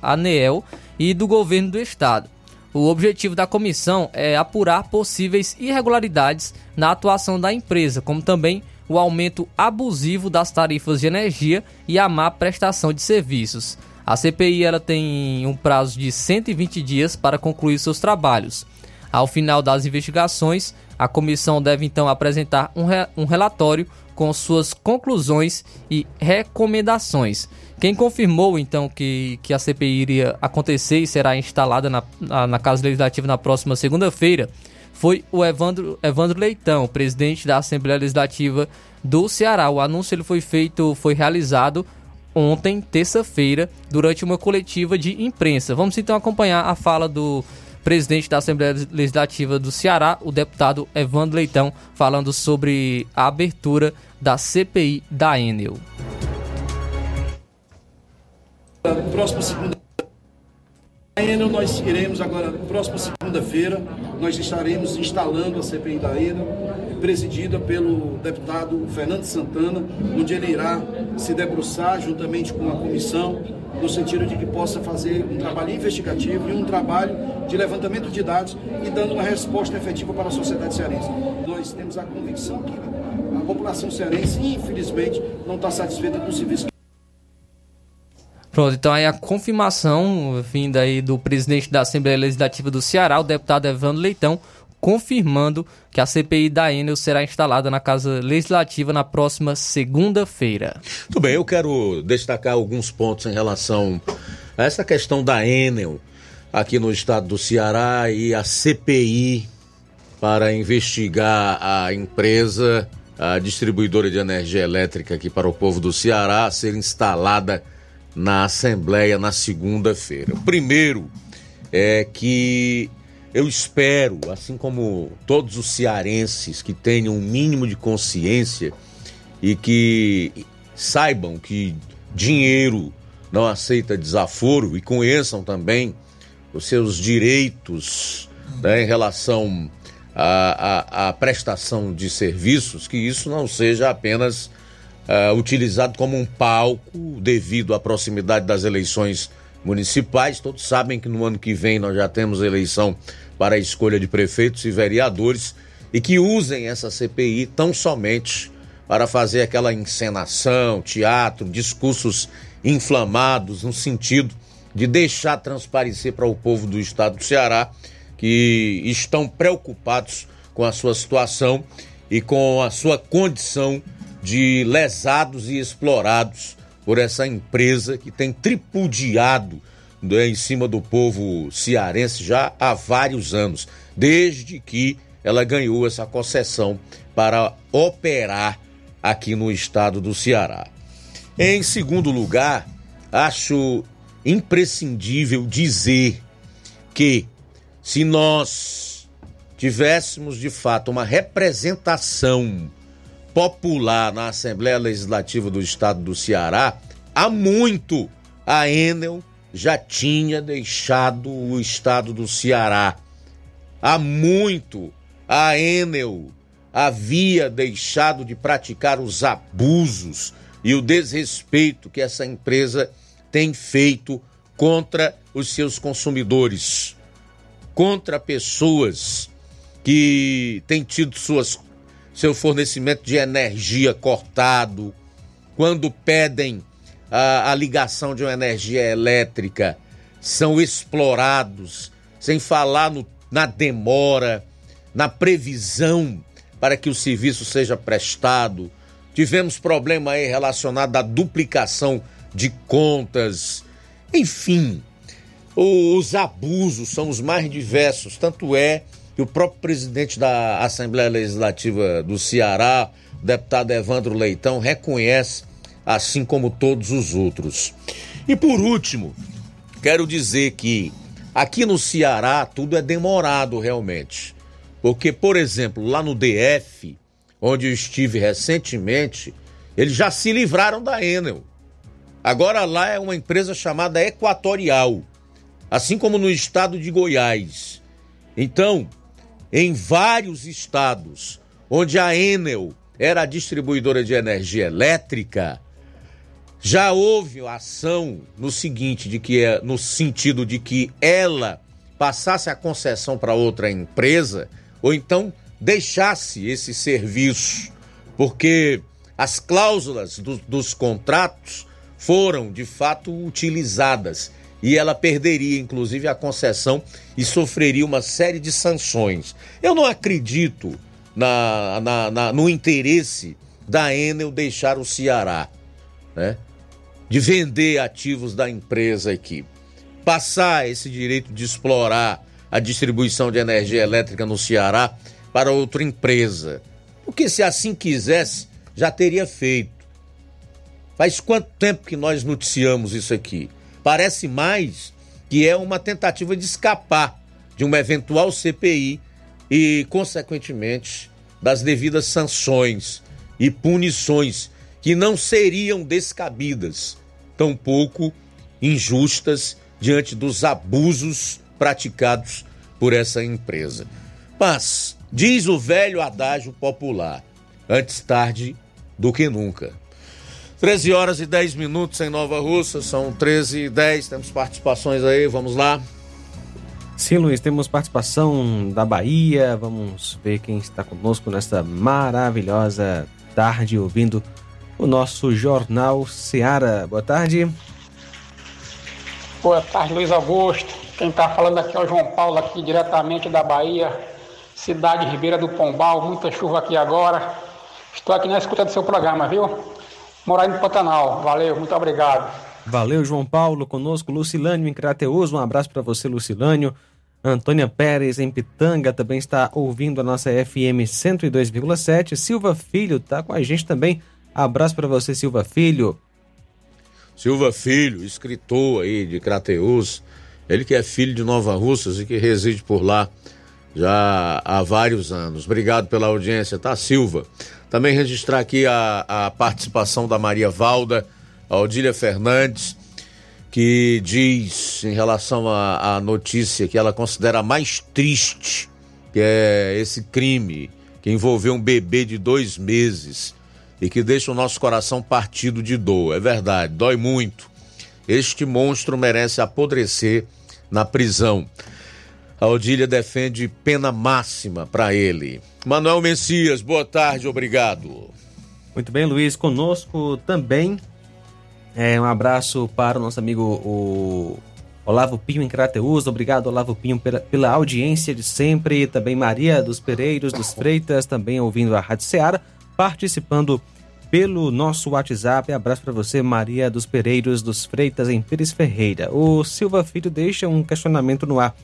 ANEEL, e do governo do estado. O objetivo da comissão é apurar possíveis irregularidades na atuação da empresa, como também o aumento abusivo das tarifas de energia e a má prestação de serviços. A CPI ela tem um prazo de 120 dias para concluir seus trabalhos. Ao final das investigações, a comissão deve então apresentar um, re um relatório com suas conclusões e recomendações. Quem confirmou então que, que a CPI iria acontecer e será instalada na, na, na Casa Legislativa na próxima segunda-feira foi o Evandro, Evandro Leitão, presidente da Assembleia Legislativa do Ceará. O anúncio ele foi feito, foi realizado ontem, terça-feira, durante uma coletiva de imprensa. Vamos então acompanhar a fala do presidente da Assembleia Legislativa do Ceará, o deputado Evandro Leitão, falando sobre a abertura da CPI da Enel. Próxima segunda Enel, nós iremos agora, próxima segunda-feira, nós estaremos instalando a CPI da Enel, presidida pelo deputado Fernando Santana, onde ele irá se debruçar juntamente com a comissão, no sentido de que possa fazer um trabalho investigativo e um trabalho de levantamento de dados e dando uma resposta efetiva para a sociedade cearense. Nós temos a convicção que a população cearense, infelizmente, não está satisfeita com o serviço Pronto, então aí a confirmação vinda aí do presidente da Assembleia Legislativa do Ceará, o deputado Evandro Leitão, confirmando que a CPI da Enel será instalada na Casa Legislativa na próxima segunda-feira. Muito bem, eu quero destacar alguns pontos em relação a essa questão da Enel aqui no estado do Ceará e a CPI para investigar a empresa, a distribuidora de energia elétrica aqui para o povo do Ceará a ser instalada na Assembleia na segunda-feira. Primeiro é que eu espero, assim como todos os cearenses que tenham um mínimo de consciência e que saibam que dinheiro não aceita desaforo e conheçam também os seus direitos né, em relação à, prestação de serviços, que isso não seja apenas uh, utilizado como um palco devido à proximidade das eleições municipais. Todos sabem que no ano que vem nós já temos eleição para a escolha de prefeitos e vereadores e que usem essa CPI tão somente para fazer aquela encenação, teatro, discursos inflamados no sentido de deixar transparecer para o povo do estado do Ceará que estão preocupados com a sua situação e com a sua condição de lesados e explorados por essa empresa que tem tripudiado em cima do povo cearense já há vários anos, desde que ela ganhou essa concessão para operar aqui no estado do Ceará. Em segundo lugar, acho imprescindível dizer que se nós tivéssemos de fato uma representação popular na Assembleia Legislativa do Estado do Ceará, há muito a Enel já tinha deixado o estado do Ceará. Há muito a Enel havia deixado de praticar os abusos e o desrespeito que essa empresa tem feito contra os seus consumidores, contra pessoas que têm tido suas seu fornecimento de energia cortado, quando pedem a, a ligação de uma energia elétrica, são explorados, sem falar no, na demora, na previsão para que o serviço seja prestado. Tivemos problema aí relacionado à duplicação de contas, enfim, os abusos são os mais diversos. Tanto é que o próprio presidente da Assembleia Legislativa do Ceará, o deputado Evandro Leitão, reconhece, assim como todos os outros. E por último, quero dizer que aqui no Ceará tudo é demorado realmente. Porque, por exemplo, lá no DF, onde eu estive recentemente, eles já se livraram da Enel. Agora lá é uma empresa chamada Equatorial, assim como no estado de Goiás. Então, em vários estados onde a Enel era a distribuidora de energia elétrica, já houve ação no seguinte, de que é no sentido de que ela passasse a concessão para outra empresa ou então deixasse esse serviço, porque as cláusulas do, dos contratos foram de fato utilizadas e ela perderia inclusive a concessão e sofreria uma série de sanções. Eu não acredito na, na, na, no interesse da Enel deixar o Ceará, né? De vender ativos da empresa aqui. Passar esse direito de explorar a distribuição de energia elétrica no Ceará para outra empresa. Porque se assim quisesse, já teria feito. Faz quanto tempo que nós noticiamos isso aqui? Parece mais que é uma tentativa de escapar de uma eventual CPI e, consequentemente, das devidas sanções e punições que não seriam descabidas, tampouco injustas diante dos abusos praticados por essa empresa. Mas, diz o velho adágio popular, antes tarde do que nunca. 13 horas e 10 minutos em Nova Russa, são 13 e 10, temos participações aí, vamos lá. Sim, Luiz, temos participação da Bahia, vamos ver quem está conosco nesta maravilhosa tarde, ouvindo o nosso Jornal Seara. Boa tarde. Boa tarde, Luiz Augusto. Quem está falando aqui é o João Paulo, aqui diretamente da Bahia, cidade Ribeira do Pombal, muita chuva aqui agora. Estou aqui na escuta do seu programa, viu? morar no Pantanal. Valeu, muito obrigado. Valeu, João Paulo. Conosco, Lucilânio em Crateus. Um abraço para você, Lucilânio. Antônia Pérez em Pitanga também está ouvindo a nossa FM 102,7. Silva Filho está com a gente também. Abraço para você, Silva Filho. Silva Filho, escritor aí de Crateus. Ele que é filho de Nova Russas e que reside por lá já há vários anos. Obrigado pela audiência, tá, Silva? Também registrar aqui a, a participação da Maria Valda, a Odília Fernandes, que diz em relação à notícia que ela considera mais triste, que é esse crime que envolveu um bebê de dois meses e que deixa o nosso coração partido de dor. É verdade, dói muito. Este monstro merece apodrecer na prisão. A Odília defende pena máxima para ele. Manuel Messias, boa tarde, obrigado. Muito bem, Luiz, conosco também. É, um abraço para o nosso amigo o Olavo Pinho em Crateus. Obrigado, Olavo Pinho, pela, pela audiência de sempre. Também Maria dos Pereiros dos Freitas, também ouvindo a Rádio Ceará, participando pelo nosso WhatsApp. Abraço para você, Maria dos Pereiros dos Freitas, em Pires Ferreira. O Silva Filho deixa um questionamento no ar.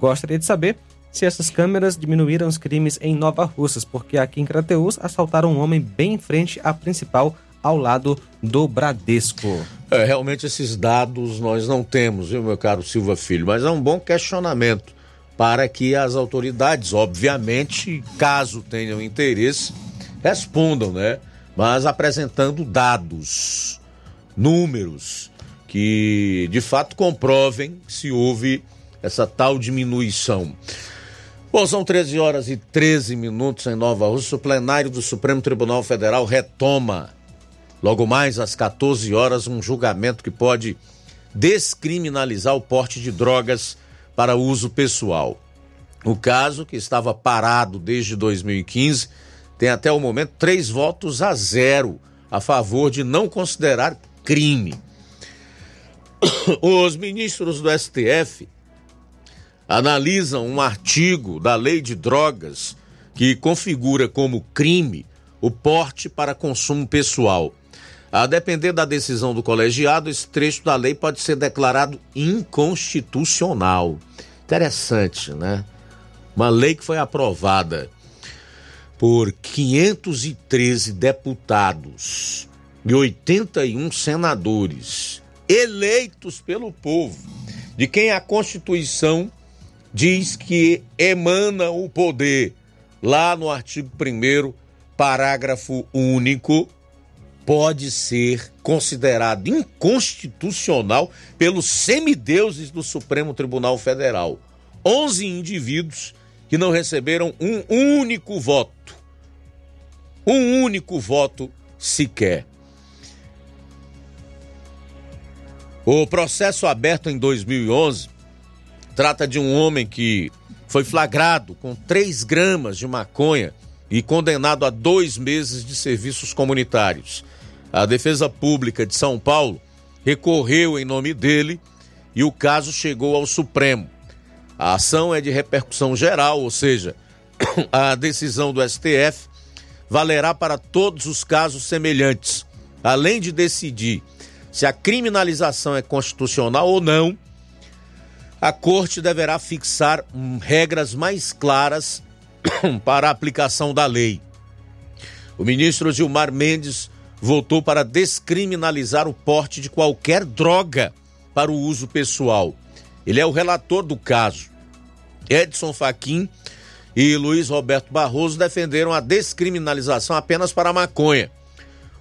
Gostaria de saber se essas câmeras diminuíram os crimes em Nova Russas, porque aqui em Crateus assaltaram um homem bem em frente à principal, ao lado do Bradesco. É, realmente esses dados nós não temos, viu, meu caro Silva Filho, mas é um bom questionamento para que as autoridades, obviamente, caso tenham interesse, respondam, né? Mas apresentando dados, números que de fato comprovem se houve essa tal diminuição. Bom, são 13 horas e 13 minutos em Nova Rússia. O plenário do Supremo Tribunal Federal retoma, logo mais às 14 horas, um julgamento que pode descriminalizar o porte de drogas para uso pessoal. O caso, que estava parado desde 2015, tem até o momento três votos a zero a favor de não considerar crime. Os ministros do STF analisam um artigo da Lei de Drogas que configura como crime o porte para consumo pessoal. A depender da decisão do colegiado, esse trecho da lei pode ser declarado inconstitucional. Interessante, né? Uma lei que foi aprovada por 513 deputados e 81 senadores eleitos pelo povo, de quem a Constituição diz que emana o poder, lá no artigo 1, parágrafo único, pode ser considerado inconstitucional pelos semideuses do Supremo Tribunal Federal. 11 indivíduos que não receberam um único voto. Um único voto sequer. O processo aberto em 2011 trata de um homem que foi flagrado com 3 gramas de maconha e condenado a dois meses de serviços comunitários. A Defesa Pública de São Paulo recorreu em nome dele e o caso chegou ao Supremo. A ação é de repercussão geral, ou seja, a decisão do STF valerá para todos os casos semelhantes. Além de decidir se a criminalização é constitucional ou não, a Corte deverá fixar hum, regras mais claras para a aplicação da lei. O ministro Gilmar Mendes votou para descriminalizar o porte de qualquer droga para o uso pessoal. Ele é o relator do caso. Edson Fachin e Luiz Roberto Barroso defenderam a descriminalização apenas para a maconha.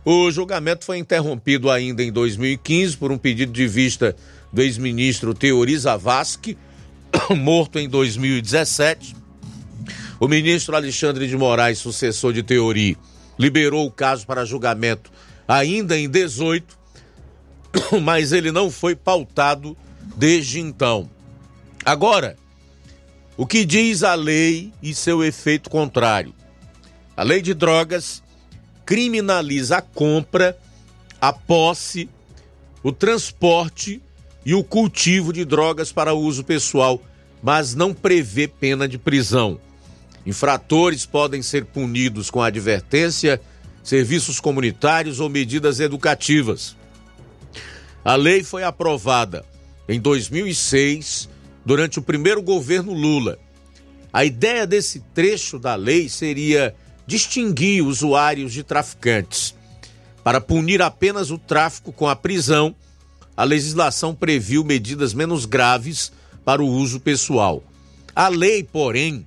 O julgamento foi interrompido ainda em 2015 por um pedido de vista do ex-ministro Teori Zavascki, morto em 2017. O ministro Alexandre de Moraes, sucessor de Teori, liberou o caso para julgamento ainda em 18, mas ele não foi pautado desde então. Agora, o que diz a lei e seu efeito contrário? A lei de drogas criminaliza a compra, a posse, o transporte e o cultivo de drogas para uso pessoal, mas não prevê pena de prisão. Infratores podem ser punidos com advertência, serviços comunitários ou medidas educativas. A lei foi aprovada em 2006, durante o primeiro governo Lula. A ideia desse trecho da lei seria distinguir usuários de traficantes. Para punir apenas o tráfico com a prisão, a legislação previu medidas menos graves para o uso pessoal. A lei, porém,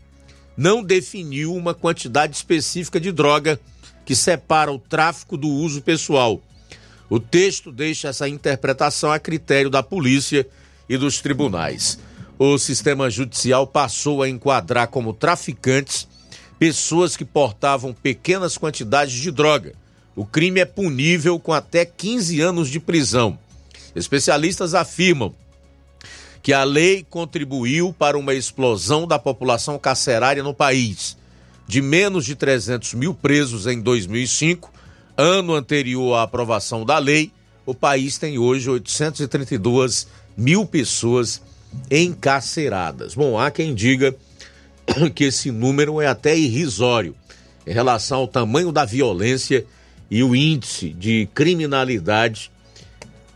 não definiu uma quantidade específica de droga que separa o tráfico do uso pessoal. O texto deixa essa interpretação a critério da polícia e dos tribunais. O sistema judicial passou a enquadrar como traficantes pessoas que portavam pequenas quantidades de droga. O crime é punível com até 15 anos de prisão. Especialistas afirmam que a lei contribuiu para uma explosão da população carcerária no país. De menos de 300 mil presos em 2005, ano anterior à aprovação da lei, o país tem hoje 832 mil pessoas encarceradas. Bom, há quem diga que esse número é até irrisório em relação ao tamanho da violência e o índice de criminalidade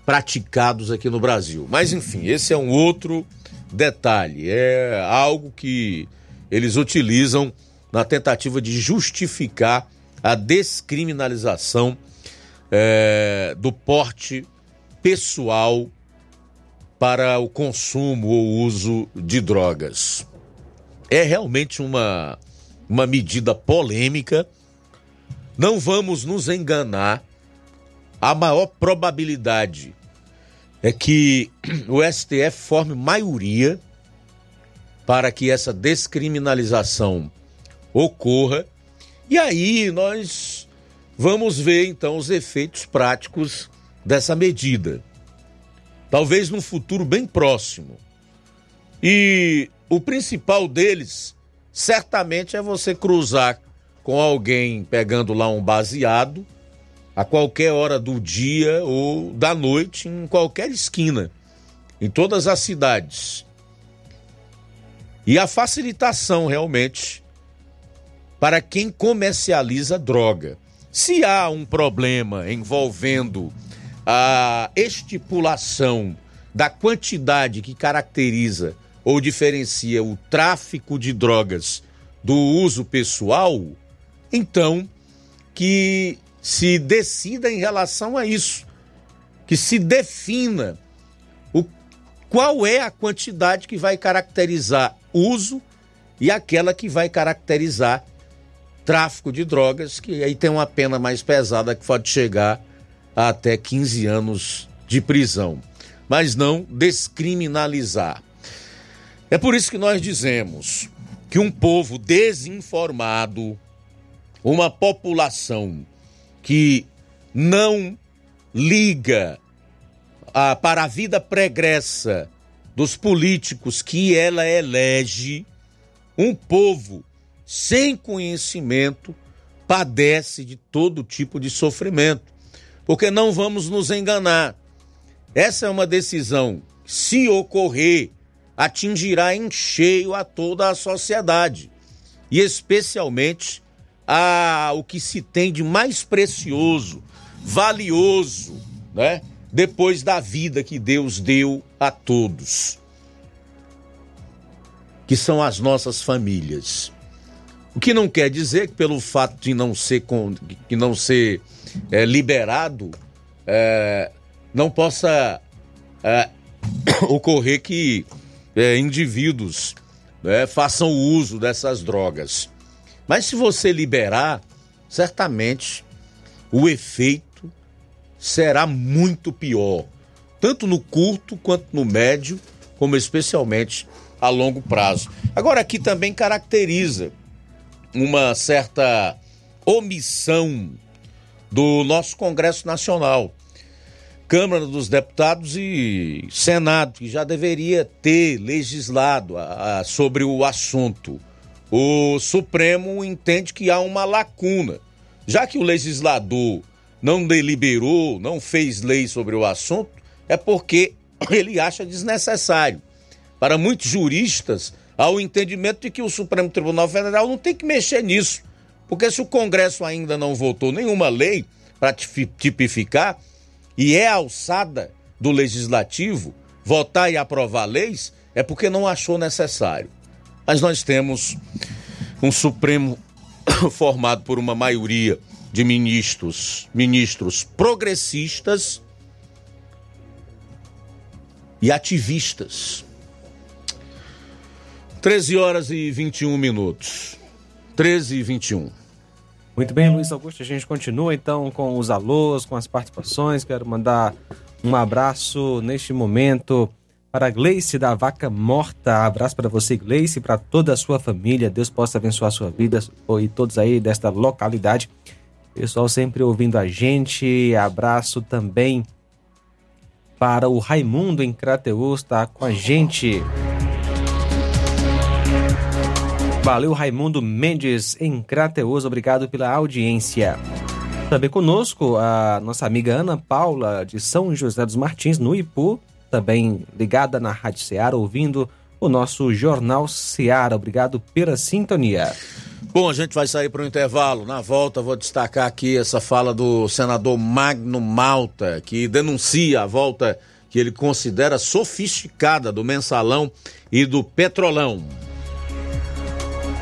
praticados aqui no Brasil. Mas enfim, esse é um outro detalhe, é algo que eles utilizam na tentativa de justificar a descriminalização é, do porte pessoal para o consumo ou uso de drogas. É realmente uma, uma medida polêmica. Não vamos nos enganar. A maior probabilidade é que o STF forme maioria para que essa descriminalização ocorra. E aí nós vamos ver então os efeitos práticos dessa medida. Talvez num futuro bem próximo. E o principal deles certamente é você cruzar com alguém pegando lá um baseado a qualquer hora do dia ou da noite, em qualquer esquina, em todas as cidades. E a facilitação realmente para quem comercializa droga. Se há um problema envolvendo a estipulação da quantidade que caracteriza ou diferencia o tráfico de drogas do uso pessoal, então que se decida em relação a isso, que se defina o, qual é a quantidade que vai caracterizar uso e aquela que vai caracterizar tráfico de drogas, que aí tem uma pena mais pesada que pode chegar a até 15 anos de prisão. Mas não descriminalizar. É por isso que nós dizemos que um povo desinformado, uma população que não liga a, para a vida pregressa dos políticos que ela elege, um povo sem conhecimento padece de todo tipo de sofrimento. Porque não vamos nos enganar. Essa é uma decisão, se ocorrer, atingirá em cheio a toda a sociedade e especialmente a o que se tem de mais precioso, valioso, né? Depois da vida que Deus deu a todos, que são as nossas famílias. O que não quer dizer que pelo fato de não ser que não ser é, liberado é, não possa é, ocorrer que é, indivíduos né, façam uso dessas drogas. Mas se você liberar, certamente o efeito será muito pior, tanto no curto quanto no médio, como especialmente a longo prazo. Agora, aqui também caracteriza uma certa omissão do nosso Congresso Nacional. Câmara dos Deputados e Senado, que já deveria ter legislado a, a, sobre o assunto. O Supremo entende que há uma lacuna. Já que o legislador não deliberou, não fez lei sobre o assunto, é porque ele acha desnecessário. Para muitos juristas, há o entendimento de que o Supremo Tribunal Federal não tem que mexer nisso. Porque se o Congresso ainda não votou nenhuma lei para tipificar, e é alçada do legislativo votar e aprovar leis, é porque não achou necessário. Mas nós temos um Supremo formado por uma maioria de ministros, ministros progressistas e ativistas. 13 horas e 21 minutos. 13 e 21. Muito bem, Luiz Augusto, a gente continua então com os alôs, com as participações. Quero mandar um abraço neste momento para Gleice da Vaca Morta. Abraço para você, Gleice, para toda a sua família. Deus possa abençoar a sua vida e todos aí desta localidade. Pessoal sempre ouvindo a gente. Abraço também para o Raimundo em Crateus, está com a gente. Valeu, Raimundo Mendes, em Crateus. Obrigado pela audiência. Também conosco a nossa amiga Ana Paula, de São José dos Martins, no Ipu, também ligada na Rádio Ceará, ouvindo o nosso Jornal Ceará. Obrigado pela sintonia. Bom, a gente vai sair para o intervalo. Na volta, vou destacar aqui essa fala do senador Magno Malta, que denuncia a volta que ele considera sofisticada do mensalão e do petrolão.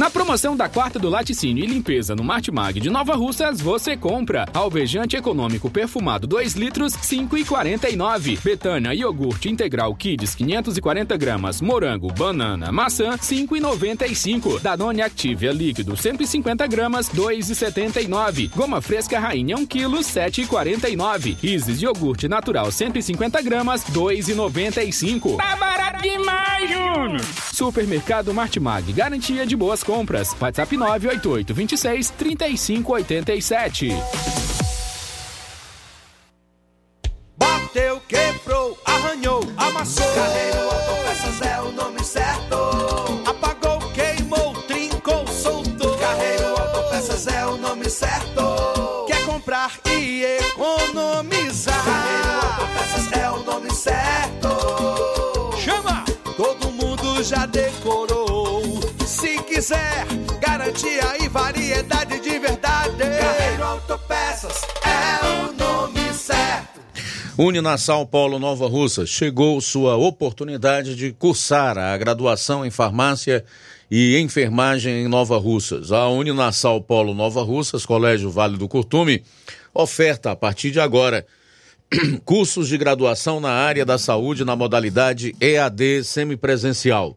Na promoção da quarta do laticínio e limpeza no Martimag de Nova Russas, você compra alvejante econômico perfumado 2 litros, 5,49. Betânia iogurte integral Kids 540 gramas, morango, banana, maçã, 5,95. Danone Activia líquido 150 gramas, 2,79. Goma fresca rainha 1 kg, 7,49. Isis iogurte natural 150 gramas, 2,95. Tá barato demais, Júnior! Supermercado Martimag, garantia de boas compras. WhatsApp 988 26 3587. Bateu, quebrou, arranhou, amassou. Carreiro Autopeças é o nome certo. Apagou, queimou, trincou, soltou. Carreiro Autopeças é o nome certo. Quer comprar e economizar. Carreiro Autopeças é o nome certo. Quiser, garantia e variedade de verdade. Carreiro Autopeças é o nome certo. Uninasal Polo Nova Russa, chegou sua oportunidade de cursar a graduação em farmácia e enfermagem em Nova Russas. A Uninasal Polo Nova Russas, Colégio Vale do Curtume, oferta a partir de agora cursos de graduação na área da saúde na modalidade EAD semipresencial.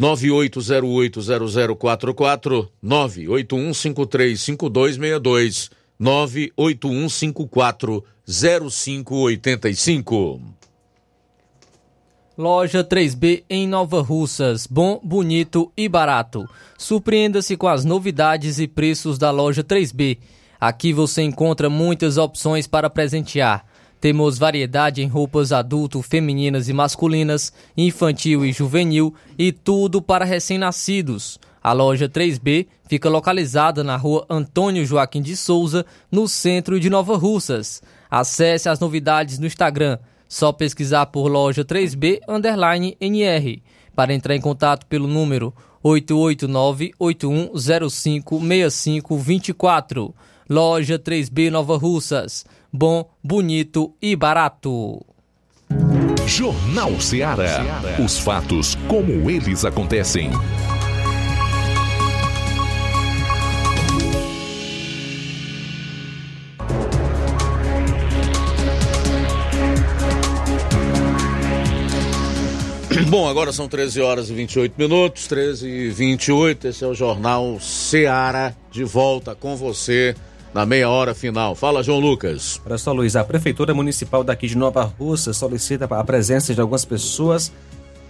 98080044 981535262 981540585 Loja 3B em Nova Russas. Bom, bonito e barato. Surpreenda-se com as novidades e preços da loja 3B. Aqui você encontra muitas opções para presentear. Temos variedade em roupas adulto, femininas e masculinas, infantil e juvenil e tudo para recém-nascidos. A loja 3B fica localizada na rua Antônio Joaquim de Souza, no centro de Nova Russas. Acesse as novidades no Instagram. Só pesquisar por loja 3B underline NR. Para entrar em contato pelo número 889-8105-6524. Loja 3B Nova Russas. Bom, bonito e barato. Jornal Ceará. Os fatos como eles acontecem. Bom, agora são 13 horas e 28 minutos, 13 e 28. Esse é o Jornal Ceará, de volta com você na meia hora final. Fala, João Lucas. Olha só, Luiz, a Prefeitura Municipal daqui de Nova Russa solicita a presença de algumas pessoas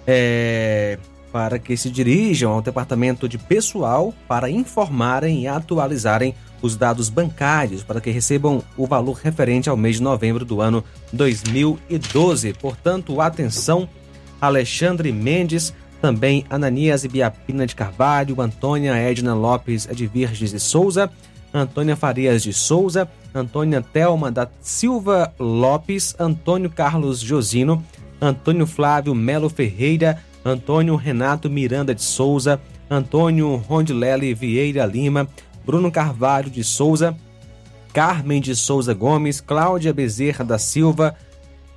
é, para que se dirijam ao Departamento de Pessoal para informarem e atualizarem os dados bancários para que recebam o valor referente ao mês de novembro do ano 2012. Portanto, atenção, Alexandre Mendes, também Ananias Ibiapina de Carvalho, Antônia Edna Lopes de Virges de Souza, Antônia Farias de Souza, Antônia Telma da Silva Lopes, Antônio Carlos Josino, Antônio Flávio Melo Ferreira, Antônio Renato Miranda de Souza, Antônio Rondilele Vieira Lima, Bruno Carvalho de Souza, Carmen de Souza Gomes, Cláudia Bezerra da Silva,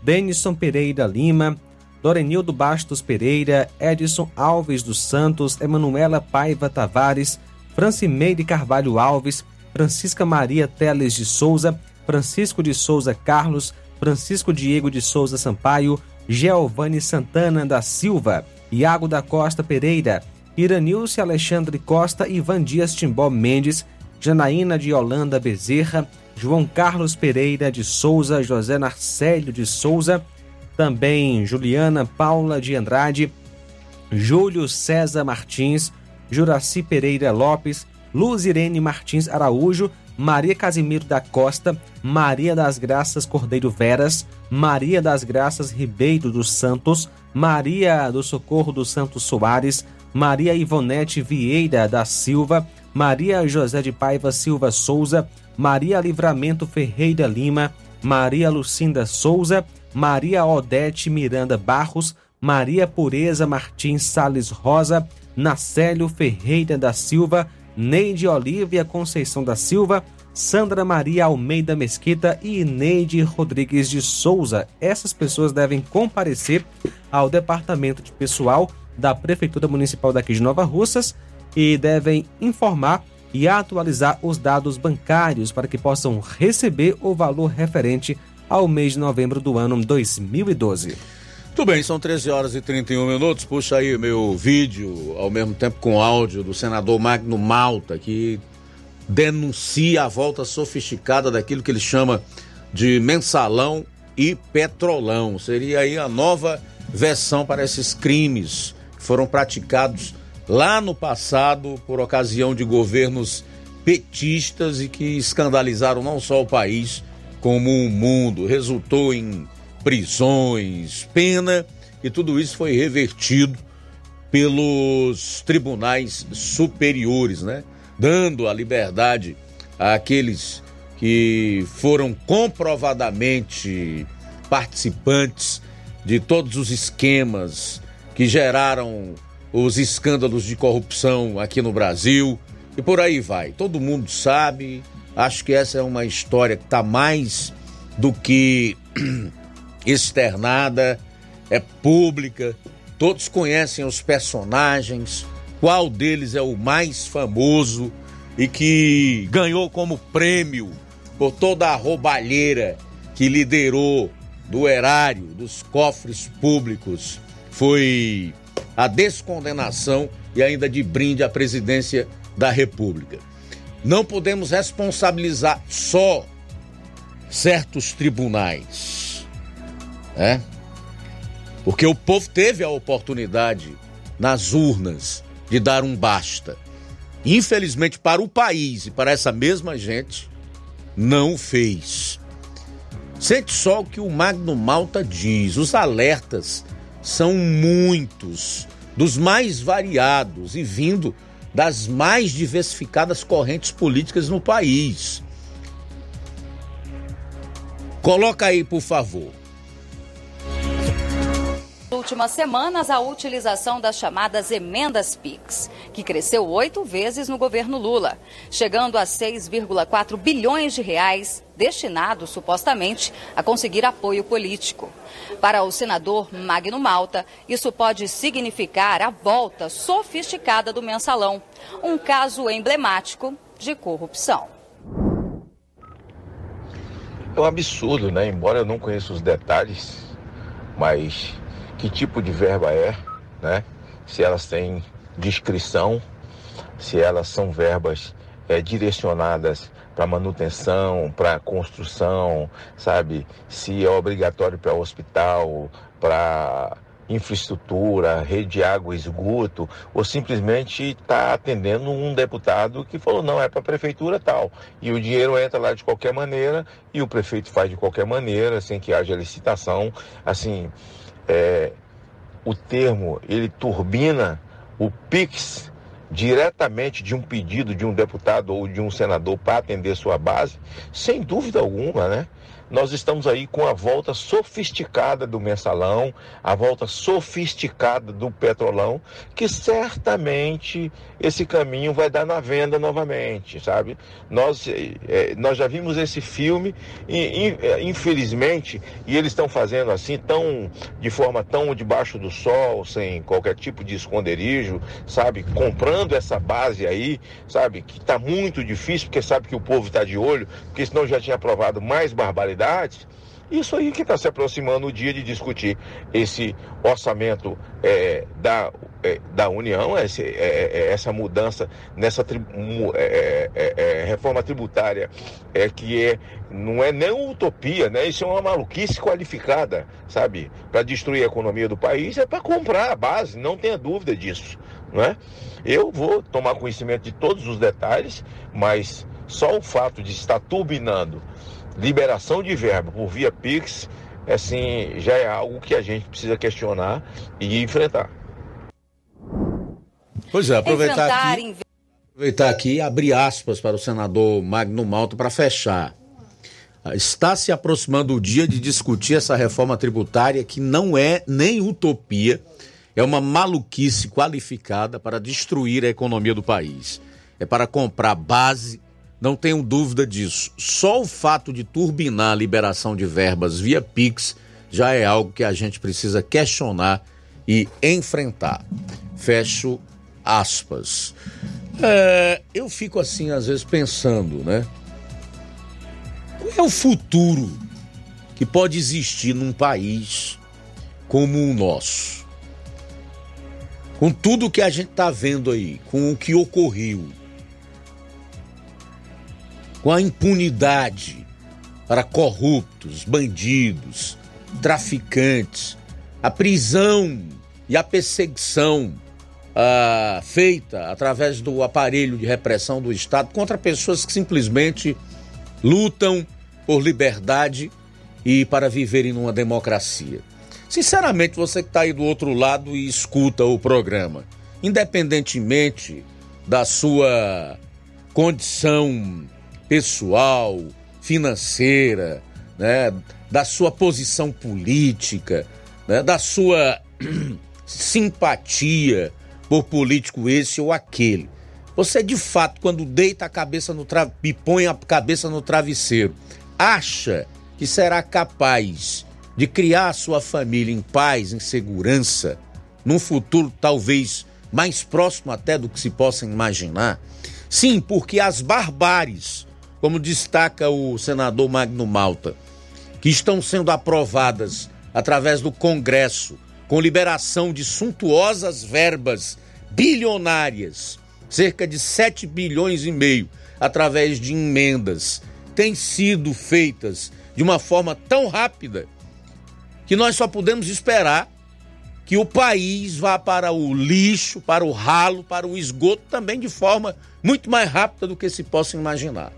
Denison Pereira Lima, Dorenildo Bastos Pereira, Edson Alves dos Santos, Emanuela Paiva Tavares, Francimeire Carvalho Alves, Francisca Maria Teles de Souza, Francisco de Souza Carlos, Francisco Diego de Souza Sampaio, Giovanni Santana da Silva, Iago da Costa Pereira, Iranilce Alexandre Costa, Ivan Dias Timbó Mendes, Janaína de Holanda Bezerra, João Carlos Pereira de Souza, José Narcélio de Souza, também Juliana Paula de Andrade, Júlio César Martins, Juraci Pereira Lopes, Luz Irene Martins Araújo, Maria Casimiro da Costa, Maria das Graças Cordeiro Veras, Maria das Graças Ribeiro dos Santos, Maria do Socorro dos Santos Soares, Maria Ivonete Vieira da Silva, Maria José de Paiva Silva Souza, Maria Livramento Ferreira Lima, Maria Lucinda Souza, Maria Odete Miranda Barros, Maria Pureza Martins Sales Rosa, Nacélio Ferreira da Silva, Neide Olívia Conceição da Silva, Sandra Maria Almeida Mesquita e Neide Rodrigues de Souza. Essas pessoas devem comparecer ao Departamento de Pessoal da Prefeitura Municipal daqui de Nova Russas e devem informar e atualizar os dados bancários para que possam receber o valor referente ao mês de novembro do ano 2012. Tudo bem, são 13 horas e 31 minutos. Puxa aí meu vídeo, ao mesmo tempo com áudio, do senador Magno Malta, que denuncia a volta sofisticada daquilo que ele chama de mensalão e petrolão. Seria aí a nova versão para esses crimes que foram praticados lá no passado por ocasião de governos petistas e que escandalizaram não só o país, como o mundo. Resultou em prisões, pena e tudo isso foi revertido pelos tribunais superiores, né? Dando a liberdade àqueles que foram comprovadamente participantes de todos os esquemas que geraram os escândalos de corrupção aqui no Brasil e por aí vai. Todo mundo sabe. Acho que essa é uma história que está mais do que externada, é pública. Todos conhecem os personagens, qual deles é o mais famoso e que ganhou como prêmio por toda a roubalheira que liderou do erário, dos cofres públicos. Foi a descondenação e ainda de brinde à presidência da República. Não podemos responsabilizar só certos tribunais, né? Porque o povo teve a oportunidade nas urnas de dar um basta. Infelizmente, para o país e para essa mesma gente, não fez. Sente só o que o Magno Malta diz: os alertas são muitos, dos mais variados e vindo das mais diversificadas correntes políticas no país. Coloca aí, por favor. Últimas semanas a utilização das chamadas emendas PIX, que cresceu oito vezes no governo Lula, chegando a 6,4 bilhões de reais destinados supostamente a conseguir apoio político. Para o senador Magno Malta, isso pode significar a volta sofisticada do mensalão, um caso emblemático de corrupção. É um absurdo, né? Embora eu não conheça os detalhes, mas que tipo de verba é, né? Se elas têm descrição, se elas são verbas é, direcionadas para manutenção, para construção, sabe? Se é obrigatório para hospital, para infraestrutura, rede de água esgoto, ou simplesmente está atendendo um deputado que falou, não, é para a prefeitura tal. E o dinheiro entra lá de qualquer maneira e o prefeito faz de qualquer maneira, sem que haja licitação. Assim, é, o termo, ele turbina o PIX diretamente de um pedido de um deputado ou de um senador para atender sua base, sem dúvida alguma, né? Nós estamos aí com a volta sofisticada do mensalão, a volta sofisticada do petrolão, que certamente esse caminho vai dar na venda novamente, sabe? Nós, é, nós já vimos esse filme e, é, infelizmente, e eles estão fazendo assim, tão, de forma tão debaixo do sol, sem qualquer tipo de esconderijo, sabe? Comprando essa base aí, sabe? Que está muito difícil, porque sabe que o povo está de olho, porque senão já tinha aprovado mais barbaridade isso aí que está se aproximando o dia de discutir esse orçamento é, da, é, da União, esse, é, é essa mudança nessa tri, é, é, reforma tributária é, que é, não é nem utopia, né? isso é uma maluquice qualificada, sabe? Para destruir a economia do país, é para comprar a base, não tenha dúvida disso. Não é? Eu vou tomar conhecimento de todos os detalhes, mas só o fato de estar turbinando liberação de verba por via Pix, assim, já é algo que a gente precisa questionar e enfrentar. Pois é, aproveitar aqui, aproveitar aqui e abrir aspas para o senador Magno Malta para fechar. Está se aproximando o dia de discutir essa reforma tributária que não é nem utopia, é uma maluquice qualificada para destruir a economia do país. É para comprar base não tenho dúvida disso. Só o fato de turbinar a liberação de verbas via Pix já é algo que a gente precisa questionar e enfrentar. Fecho aspas. É, eu fico assim, às vezes, pensando, né? Qual é o futuro que pode existir num país como o nosso? Com tudo que a gente está vendo aí, com o que ocorreu, com a impunidade para corruptos, bandidos, traficantes, a prisão e a perseguição ah, feita através do aparelho de repressão do Estado contra pessoas que simplesmente lutam por liberdade e para viverem numa democracia. Sinceramente, você que está aí do outro lado e escuta o programa, independentemente da sua condição pessoal, financeira, né, da sua posição política, né, da sua simpatia por político esse ou aquele. Você de fato, quando deita a cabeça no tra... e põe a cabeça no travesseiro, acha que será capaz de criar a sua família em paz, em segurança, num futuro talvez mais próximo até do que se possa imaginar? Sim, porque as barbáries como destaca o senador Magno Malta, que estão sendo aprovadas através do Congresso, com liberação de suntuosas verbas bilionárias, cerca de 7 bilhões e meio, através de emendas, têm sido feitas de uma forma tão rápida que nós só podemos esperar que o país vá para o lixo, para o ralo, para o esgoto também de forma muito mais rápida do que se possa imaginar.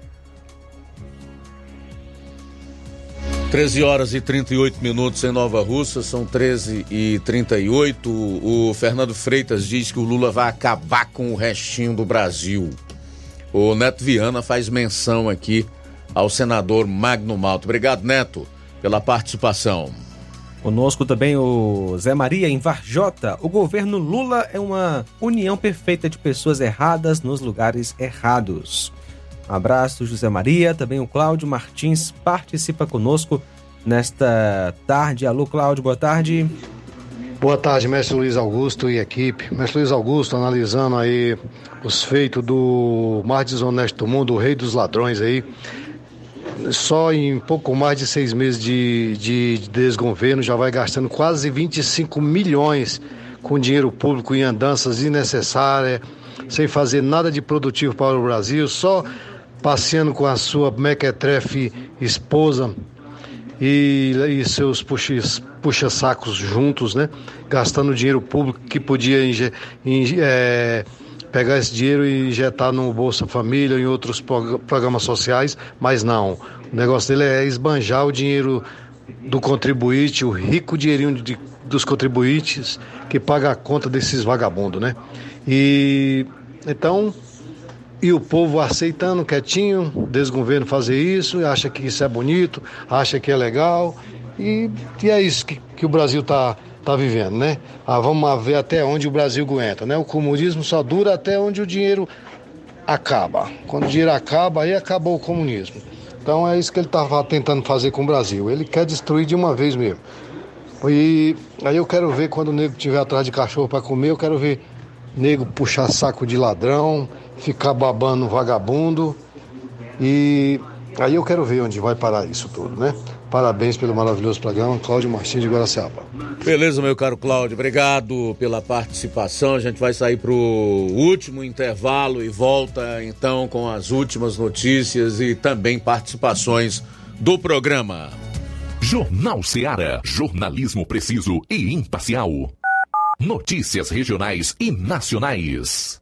13 horas e 38 minutos em Nova Russa, são 13 e 38. O Fernando Freitas diz que o Lula vai acabar com o restinho do Brasil. O Neto Viana faz menção aqui ao senador Magno Malto. Obrigado, Neto, pela participação. Conosco também o Zé Maria em Varjota. O governo Lula é uma união perfeita de pessoas erradas nos lugares errados. Abraço, José Maria. Também o Cláudio Martins participa conosco nesta tarde. Alô, Cláudio, boa tarde. Boa tarde, mestre Luiz Augusto e equipe. Mestre Luiz Augusto, analisando aí os feitos do mais desonesto do mundo, o rei dos ladrões aí. Só em pouco mais de seis meses de, de desgoverno já vai gastando quase 25 milhões com dinheiro público em andanças desnecessárias, sem fazer nada de produtivo para o Brasil, só passeando com a sua mequetrefe esposa e, e seus puxa- puxa-sacos juntos, né? Gastando dinheiro público que podia inje- é, pegar esse dinheiro e injetar no Bolsa Família em outros prog- programas sociais, mas não. O negócio dele é esbanjar o dinheiro do contribuinte, o rico dinheirinho de- dos contribuintes que paga a conta desses vagabundos, né? E então e o povo aceitando quietinho, desgoverno fazer isso, acha que isso é bonito, acha que é legal, e, e é isso que, que o Brasil está tá vivendo, né? Ah, vamos ver até onde o Brasil aguenta, né? O comunismo só dura até onde o dinheiro acaba. Quando o dinheiro acaba, aí acabou o comunismo. Então é isso que ele estava tentando fazer com o Brasil. Ele quer destruir de uma vez mesmo. E aí eu quero ver quando o nego estiver atrás de cachorro para comer, eu quero ver nego puxar saco de ladrão, ficar babando vagabundo. E aí eu quero ver onde vai parar isso tudo, né? Parabéns pelo maravilhoso programa, Cláudio Martins de Guaraciaba. Beleza, meu caro Cláudio, obrigado pela participação. A gente vai sair para o último intervalo e volta então com as últimas notícias e também participações do programa. Jornal Seara. Jornalismo preciso e imparcial. Notícias regionais e nacionais.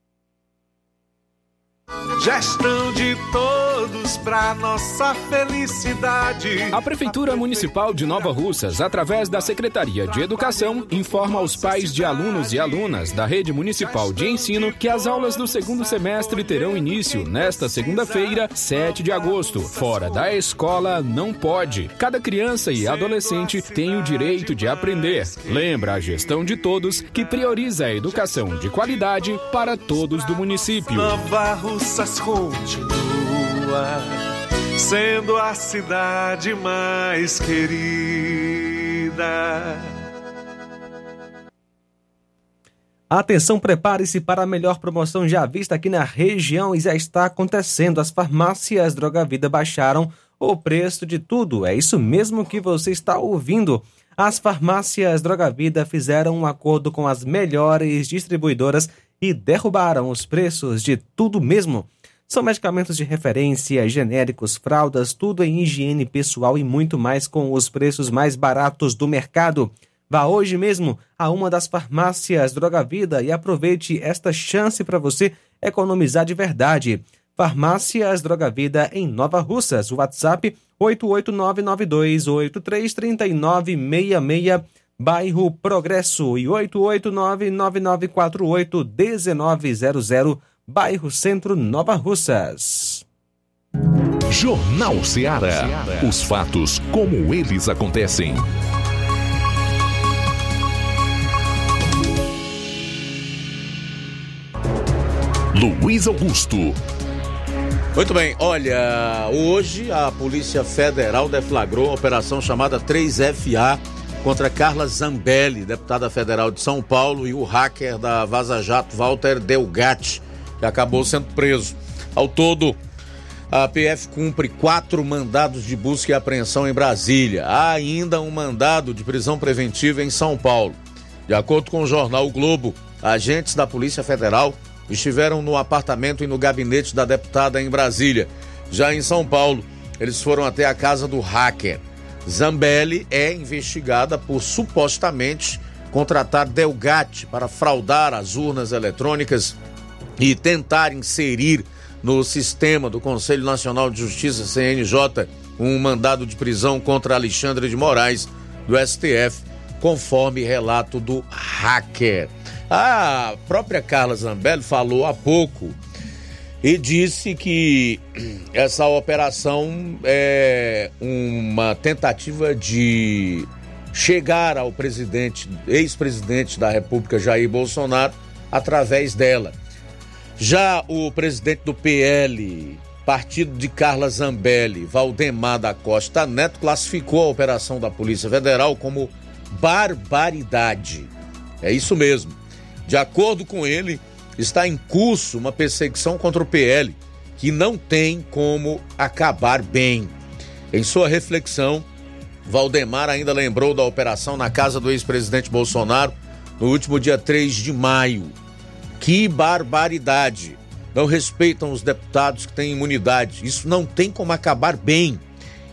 Gestão de todos pra nossa felicidade. A Prefeitura Municipal de Nova Russas, através da Secretaria de Educação, informa aos pais de alunos e alunas da Rede Municipal de Ensino que as aulas do segundo semestre terão início nesta segunda-feira, 7 de agosto. Fora da escola, não pode. Cada criança e adolescente tem o direito de aprender. Lembra a gestão de todos que prioriza a educação de qualidade para todos do município. Nova Russas continua sendo a cidade mais querida. Atenção, prepare-se para a melhor promoção já vista aqui na região e já está acontecendo. As farmácias Droga Vida baixaram o preço de tudo. É isso mesmo que você está ouvindo. As farmácias Droga Vida fizeram um acordo com as melhores distribuidoras e derrubaram os preços de tudo mesmo. São medicamentos de referência, genéricos, fraldas, tudo em higiene pessoal e muito mais com os preços mais baratos do mercado. Vá hoje mesmo a uma das farmácias Droga Vida e aproveite esta chance para você economizar de verdade. Farmácias Droga Vida em Nova Russas. WhatsApp 88992833966, bairro Progresso e 88999481900, bairro Centro Nova Russas. Jornal Seara. Os fatos como eles acontecem. Luiz Augusto. Muito bem, olha, hoje a Polícia Federal deflagrou uma operação chamada 3FA contra Carla Zambelli, deputada federal de São Paulo, e o hacker da Vaza Jato Walter Delgatti, que acabou sendo preso. Ao todo, A PF cumpre quatro mandados de busca e apreensão em Brasília. Há ainda um mandado de prisão preventiva em São Paulo. De acordo com o jornal o Globo, agentes da Polícia Federal estiveram no apartamento e no gabinete da deputada em Brasília. Já em São Paulo, eles foram até a casa do hacker. Zambelli é investigada por supostamente contratar Delgatti para fraudar as urnas eletrônicas e tentar inserir no sistema do Conselho Nacional de Justiça, CNJ, um mandado de prisão contra Alexandre de Moraes, do STF, conforme relato do hacker. A própria Carla Zambelli falou há pouco e disse que essa operação é uma tentativa de chegar ao presidente, ex-presidente da República Jair Bolsonaro através dela. Já o presidente do PL, partido de Carla Zambelli, Valdemar da Costa Neto, classificou a operação da Polícia Federal como barbaridade. É isso mesmo. De acordo com ele, está em curso uma perseguição contra o PL que não tem como acabar bem. Em sua reflexão, Valdemar ainda lembrou da operação na casa do ex-presidente Bolsonaro no último dia 3 de maio. Que barbaridade! Não respeitam os deputados que têm imunidade. Isso não tem como acabar bem.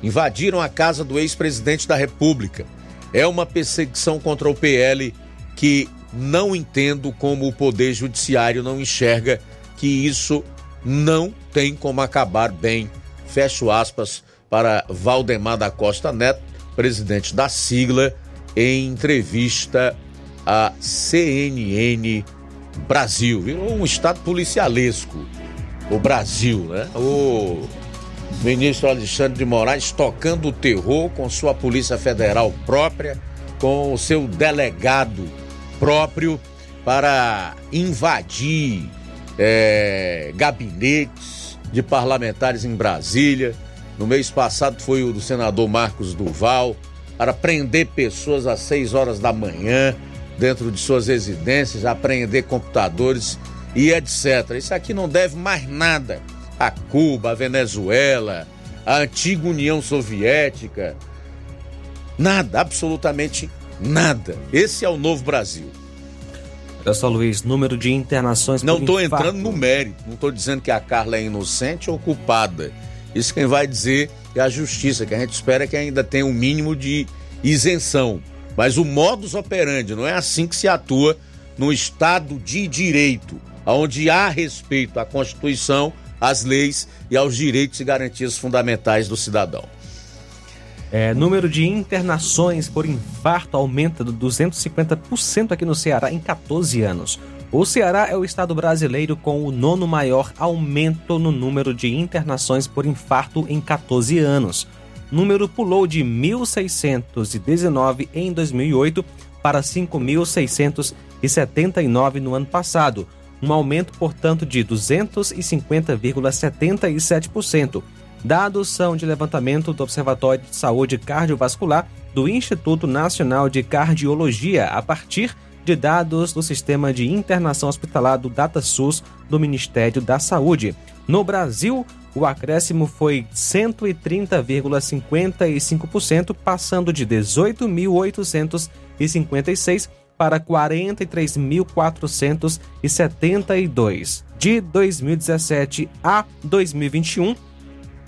Invadiram a casa do ex-presidente da República. É uma perseguição contra o PL que não entendo como o Poder Judiciário não enxerga que isso não tem como acabar bem. Fecho aspas para Valdemar da Costa Neto, presidente da sigla, em entrevista à CNN Brasil. Virou um estado policialesco o Brasil, né? O ministro Alexandre de Moraes tocando o terror com sua Polícia Federal própria, com o seu delegado próprio para invadir é, gabinetes de parlamentares em Brasília no mês passado foi o do senador Marcos Duval para prender pessoas às 6 horas da manhã dentro de suas residências, apreender computadores e etc. Isso aqui não deve mais nada a Cuba, a Venezuela, a antiga União Soviética. Nada, absolutamente nada. Esse é o novo Brasil. Olha só, Luiz, número de internações. Não estou entrando no mérito, não estou dizendo que a Carla é inocente ou culpada. Isso quem vai dizer é a justiça, que a gente espera que ainda tenha um mínimo de isenção. Mas o modus operandi não é assim que se atua no Estado de Direito, onde há respeito à Constituição, às leis e aos direitos e garantias fundamentais do cidadão. É, número de internações por infarto aumenta de 250% aqui no Ceará em 14 anos. O Ceará é o estado brasileiro com o nono maior aumento no número de internações por infarto em 14 anos. O número pulou de 1.619 em 2008 para 5.679 no ano passado, um aumento, portanto, de 250,77%. Dados são de levantamento do Observatório de Saúde Cardiovascular do Instituto Nacional de Cardiologia a partir de dados do Sistema de Internação Hospitalar do DataSUS do Ministério da Saúde. No Brasil, o acréscimo foi 130,55%, passando de 18.856 para 43.472. De 2017 a 2021,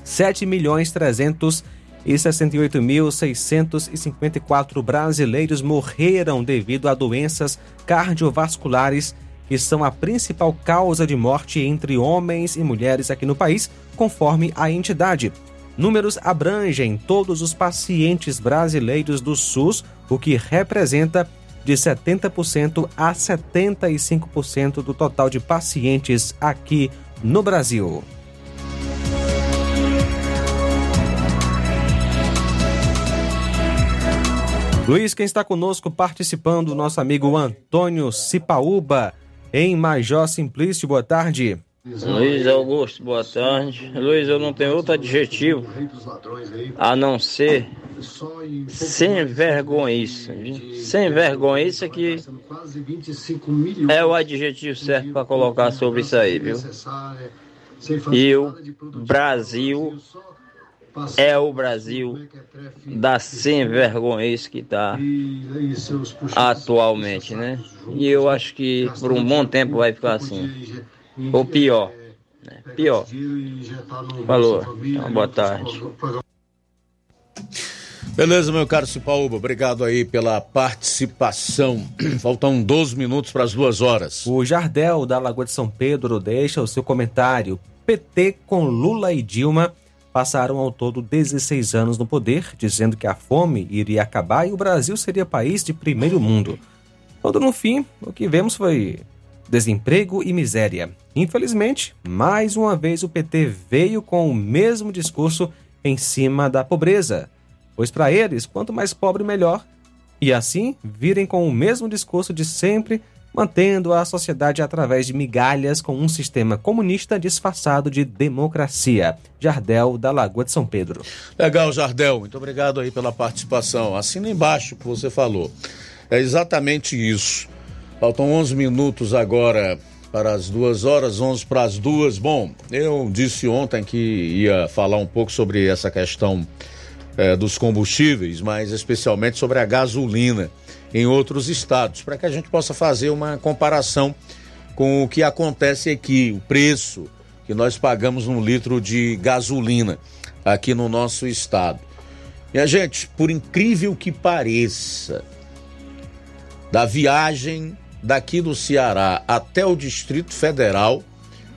7 milhões 300 e 68.654 brasileiros morreram devido a doenças cardiovasculares, que são a principal causa de morte entre homens e mulheres aqui no país, conforme a entidade. Números abrangem todos os pacientes brasileiros do SUS, o que representa de 70% a 75% do total de pacientes aqui no Brasil. Luiz, quem está conosco participando, nosso amigo Antônio Cipaúba, em Major Simplício, boa tarde. Luiz Augusto, boa tarde. Luiz, eu não tenho outro adjetivo a não ser sem vergonhice. Sem vergonhice que é o adjetivo certo para colocar sobre isso aí, viu? E o Brasil é o Brasil da sem vergonha que está atualmente, né? E eu acho que por um bom tempo vai ficar assim. Ou pior. Né? Pior. Falou. Então, boa tarde. Beleza, meu caro Cipaúba, obrigado aí pela participação. Faltam 12 minutos para as duas horas. O Jardel da Lagoa de São Pedro deixa o seu comentário. PT com Lula e Dilma passaram ao todo 16 anos no poder, dizendo que a fome iria acabar e o Brasil seria país de primeiro mundo. Quando no fim, o que vemos foi desemprego e miséria. Infelizmente, mais uma vez o PT veio com o mesmo discurso em cima da pobreza, pois para eles, quanto mais pobre, melhor. E assim, virem com o mesmo discurso de sempre, mantendo a sociedade através de migalhas com um sistema comunista disfarçado de democracia. Jardel, da Lagoa de São Pedro. Legal, Jardel. Muito obrigado aí pela participação. Assina embaixo o que você falou. É exatamente isso. Faltam 11 minutos agora para as duas horas, 11 para as duas. Bom, eu disse ontem que ia falar um pouco sobre essa questão é, dos combustíveis, mas especialmente sobre a gasolina em outros estados, para que a gente possa fazer uma comparação com o que acontece aqui, o preço que nós pagamos um litro de gasolina aqui no nosso estado. E a gente, por incrível que pareça, da viagem daqui do Ceará até o Distrito Federal,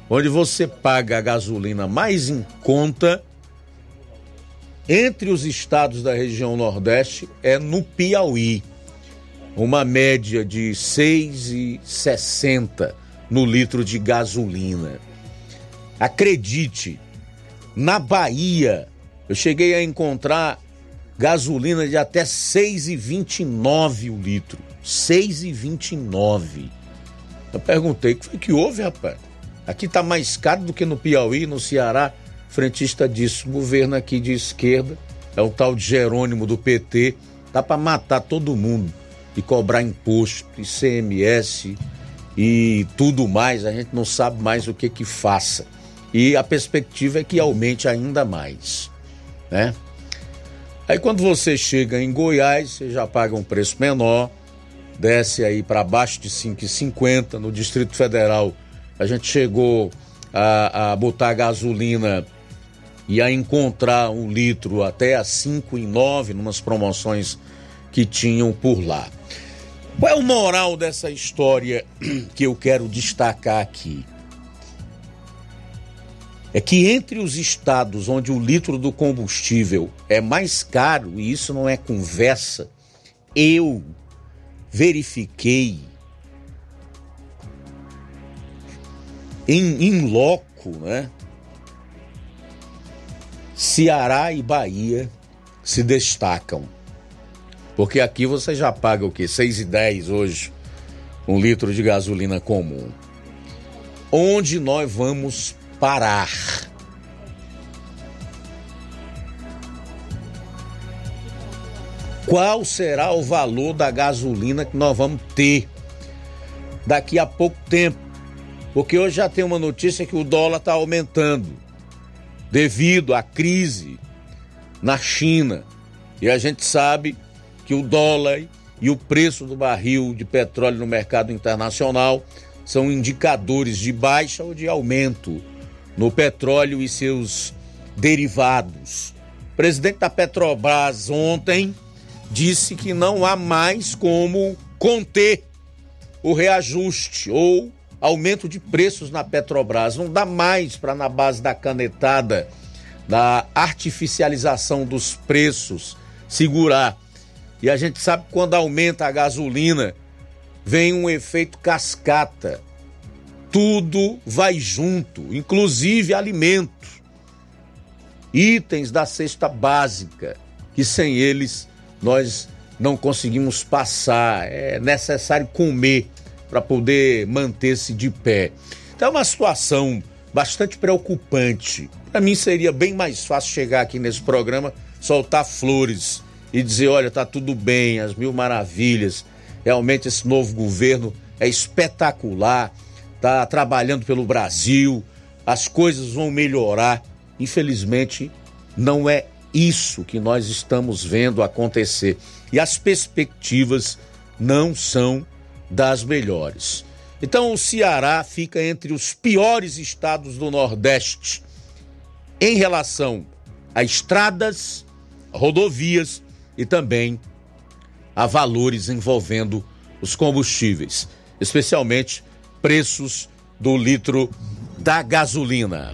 onde você paga a gasolina mais em conta, entre os estados da região Nordeste, é no Piauí uma média de 6,60 no litro de gasolina. Acredite, na Bahia eu cheguei a encontrar gasolina de até 6,29 o litro. 6,29. Eu perguntei o que que houve, rapaz? Aqui tá mais caro do que no Piauí, no Ceará. Frentista disse: o governo aqui de esquerda, é o tal de Jerônimo do PT, dá para matar todo mundo e cobrar imposto, ICMS e tudo mais, a gente não sabe mais o que que faça. E a perspectiva é que aumente ainda mais, né? Aí quando você chega em Goiás, você já paga um preço menor, desce aí para baixo de 5,50 no Distrito Federal. A gente chegou a, a botar gasolina e a encontrar um litro até a 5,9 numas promoções que tinham por lá. Qual é o moral dessa história que eu quero destacar aqui? É que entre os estados onde o litro do combustível é mais caro, e isso não é conversa, eu verifiquei em, em loco, né? Ceará e Bahia se destacam. Porque aqui você já paga o quê? 6,10 hoje, um litro de gasolina comum. Onde nós vamos parar? Qual será o valor da gasolina que nós vamos ter daqui a pouco tempo? Porque hoje já tem uma notícia que o dólar está aumentando devido à crise na China. E a gente sabe que o dólar e o preço do barril de petróleo no mercado internacional são indicadores de baixa ou de aumento no petróleo e seus derivados. O presidente da Petrobras ontem disse que não há mais como conter o reajuste ou aumento de preços na Petrobras. Não dá mais para, na base da canetada, da artificialização dos preços, segurar. E a gente sabe que quando aumenta a gasolina, vem um efeito cascata. Tudo vai junto, inclusive alimentos, itens da cesta básica, que sem eles nós não conseguimos passar. É necessário comer para poder manter-se de pé. Então é uma situação bastante preocupante. Para mim seria bem mais fácil chegar aqui nesse programa, soltar flores e dizer: olha, tá tudo bem, as mil maravilhas. Realmente esse novo governo é espetacular, tá trabalhando pelo Brasil, as coisas vão melhorar. Infelizmente, não é isso que nós estamos vendo acontecer. E as perspectivas não são das melhores. Então, o Ceará fica entre os piores estados do Nordeste em relação a estradas, rodovias e também a valores envolvendo os combustíveis, especialmente preços do litro da gasolina.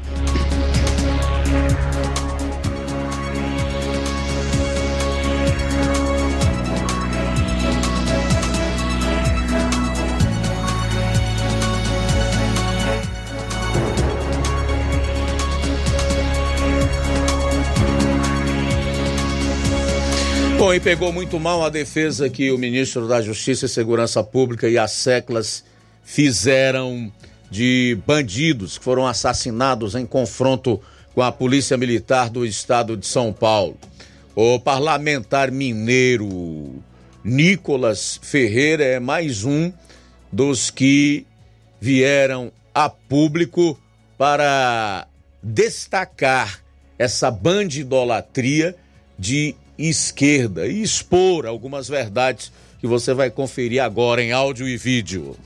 Bom, e pegou muito mal a defesa que o ministro da Justiça e Segurança Pública e as seclas fizeram de bandidos que foram assassinados em confronto com a Polícia Militar do Estado de São Paulo. O parlamentar mineiro Nicolas Ferreira é mais um dos que vieram a público para destacar essa bandidolatria de esquerda e expor algumas verdades que você vai conferir agora em áudio e vídeo.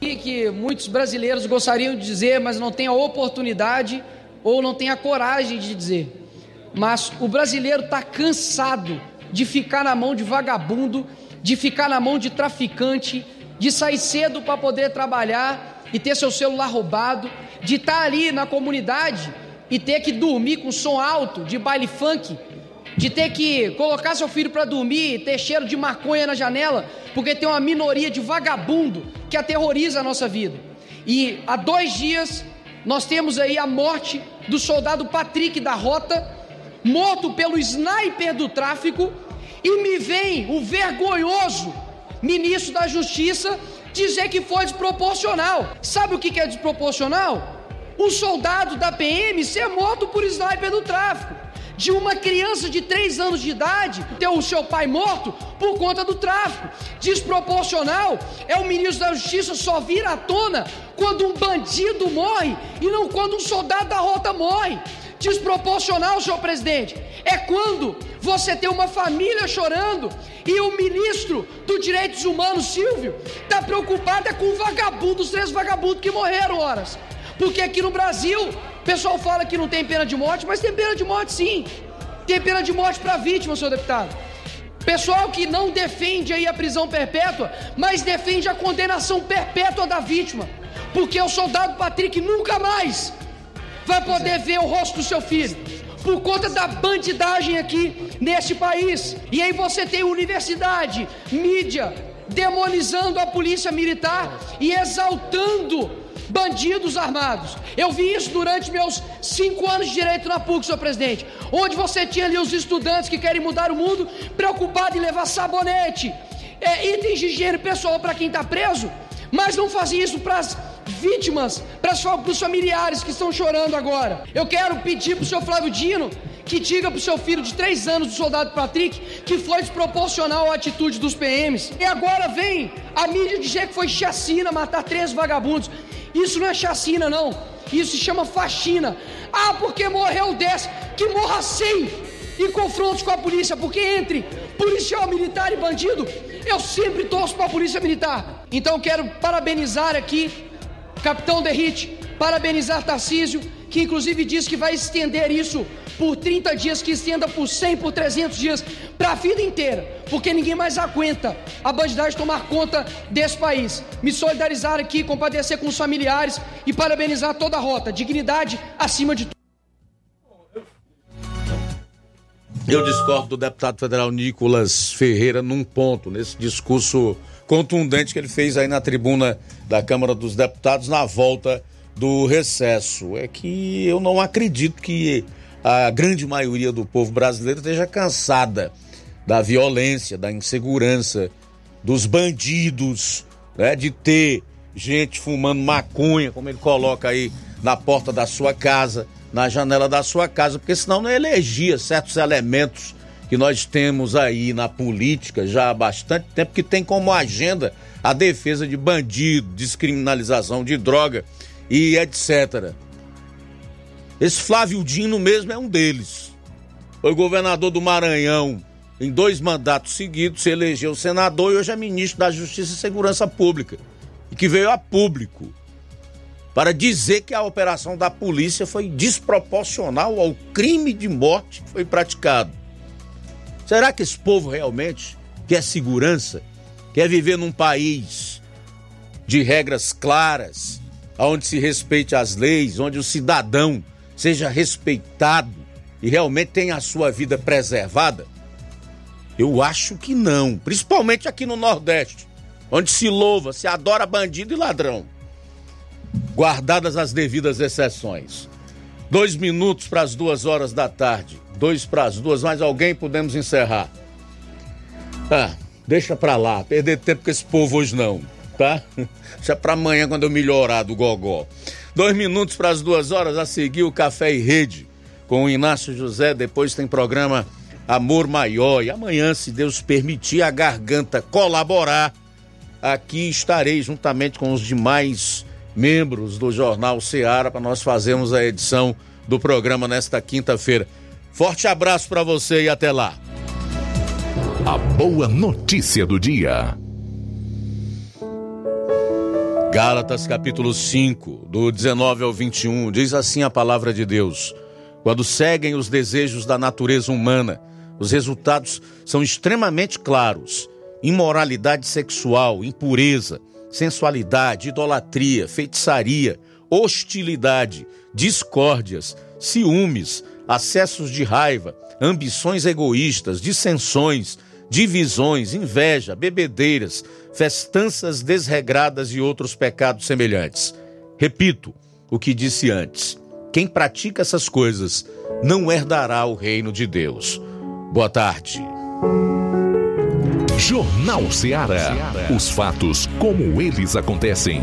Que, que muitos brasileiros gostariam de dizer, mas não têm a oportunidade ou não têm a coragem de dizer. Mas o brasileiro está cansado de ficar na mão de vagabundo, de ficar na mão de traficante, de sair cedo para poder trabalhar e ter seu celular roubado, de estar tá ali na comunidade e ter que dormir com som alto de baile funk de ter que colocar seu filho para dormir, ter cheiro de maconha na janela, porque tem uma minoria de vagabundo que aterroriza a nossa vida. E há dois dias nós temos aí a morte do soldado Patrick da Rota, morto pelo sniper do tráfico, e me vem o vergonhoso ministro da Justiça dizer que foi desproporcional. Sabe o que é desproporcional? Um soldado da PM ser morto por sniper do tráfico de uma criança de 3 anos de idade ter o seu pai morto por conta do tráfico. Desproporcional é o ministro da Justiça só vir à tona quando um bandido morre e não quando um soldado da rota morre. Desproporcional, senhor presidente, é quando você tem uma família chorando e o ministro dos Direitos Humanos, Silvio, está preocupado é com o vagabundo, os três vagabundos que morreram horas. Porque aqui no Brasil o pessoal fala que não tem pena de morte, mas tem pena de morte sim. Tem pena de morte para vítima, senhor deputado. Pessoal que não defende aí a prisão perpétua, mas defende a condenação perpétua da vítima. Porque o soldado Patrick nunca mais vai poder ver o rosto do seu filho. Por conta da bandidagem aqui neste país. E aí você tem universidade, mídia, demonizando a polícia militar e exaltando bandidos armados. Eu vi isso durante meus cinco anos de direito na PUC, senhor presidente, onde você tinha ali os estudantes que querem mudar o mundo, preocupados em levar sabonete, é, itens de higiene pessoal para quem está preso, mas não fazia isso para as vítimas, para os familiares que estão chorando agora. Eu quero pedir para o senhor Flávio Dino que diga para o seu filho de três anos, do soldado Patrick, que foi desproporcional à atitude dos PMs. E agora vem a mídia dizer que foi chacina matar três vagabundos. Isso não é chacina, não. Isso se chama faxina. Ah, porque morreu 10, que morra 100 em confrontos com a polícia, porque entre policial militar e bandido, eu sempre torço para a polícia militar. Então quero parabenizar aqui Capitão Derrite, parabenizar Tarcísio, que inclusive disse que vai estender isso por 30 dias, que estenda por 100, por 300 dias, para a vida inteira, porque ninguém mais aguenta a bandidagem tomar conta desse país. Me solidarizar aqui, compadecer com os familiares e parabenizar toda a rota. Dignidade acima de tudo. Eu discordo do deputado federal Nicolas Ferreira num ponto, nesse discurso contundente que ele fez aí na tribuna da Câmara dos Deputados na volta do recesso. É que eu não acredito que a grande maioria do povo brasileiro esteja cansada da violência, da insegurança, dos bandidos, né, de ter gente fumando maconha, como ele coloca aí na porta da sua casa, na janela da sua casa, porque senão não elegia certos elementos que nós temos aí na política já há bastante tempo, que tem como agenda a defesa de bandido, descriminalização de droga e etc. Esse Flávio Dino mesmo é um deles. Foi governador do Maranhão em dois mandatos seguidos, se elegeu senador e hoje é ministro da Justiça e Segurança Pública. E que veio a público para dizer que a operação da polícia foi desproporcional ao crime de morte que foi praticado. Será que esse povo realmente quer segurança? Quer viver num país de regras claras, onde se respeite as leis, onde o cidadão seja respeitado e realmente tenha a sua vida preservada? Eu acho que não, principalmente aqui no Nordeste, onde se louva, se adora bandido e ladrão. Guardadas as devidas exceções. Dois minutos para as duas horas da tarde. Dois para as duas, mais alguém podemos encerrar. Ah, deixa pra lá, perder tempo com esse povo hoje não, tá? Deixa pra amanhã quando eu melhorar do gogó. Dois minutos para as duas horas, a seguir o Café e Rede com o Inácio José. Depois tem programa Amor Maior. E amanhã, se Deus permitir a garganta colaborar, aqui estarei juntamente com os demais membros do Jornal Seara para nós fazermos a edição do programa nesta quinta-feira. Forte abraço para você e até lá. A boa notícia do dia. Gálatas capítulo 5, do 19 ao 21, diz assim a palavra de Deus: Quando seguem os desejos da natureza humana, os resultados são extremamente claros: imoralidade sexual, impureza, sensualidade, idolatria, feitiçaria, hostilidade, discórdias, ciúmes, acessos de raiva, ambições egoístas, dissensões, divisões, inveja, bebedeiras, festanças desregradas e outros pecados semelhantes. Repito o que disse antes: quem pratica essas coisas não herdará o reino de Deus. Boa tarde. Jornal Ceará. Os fatos como eles acontecem.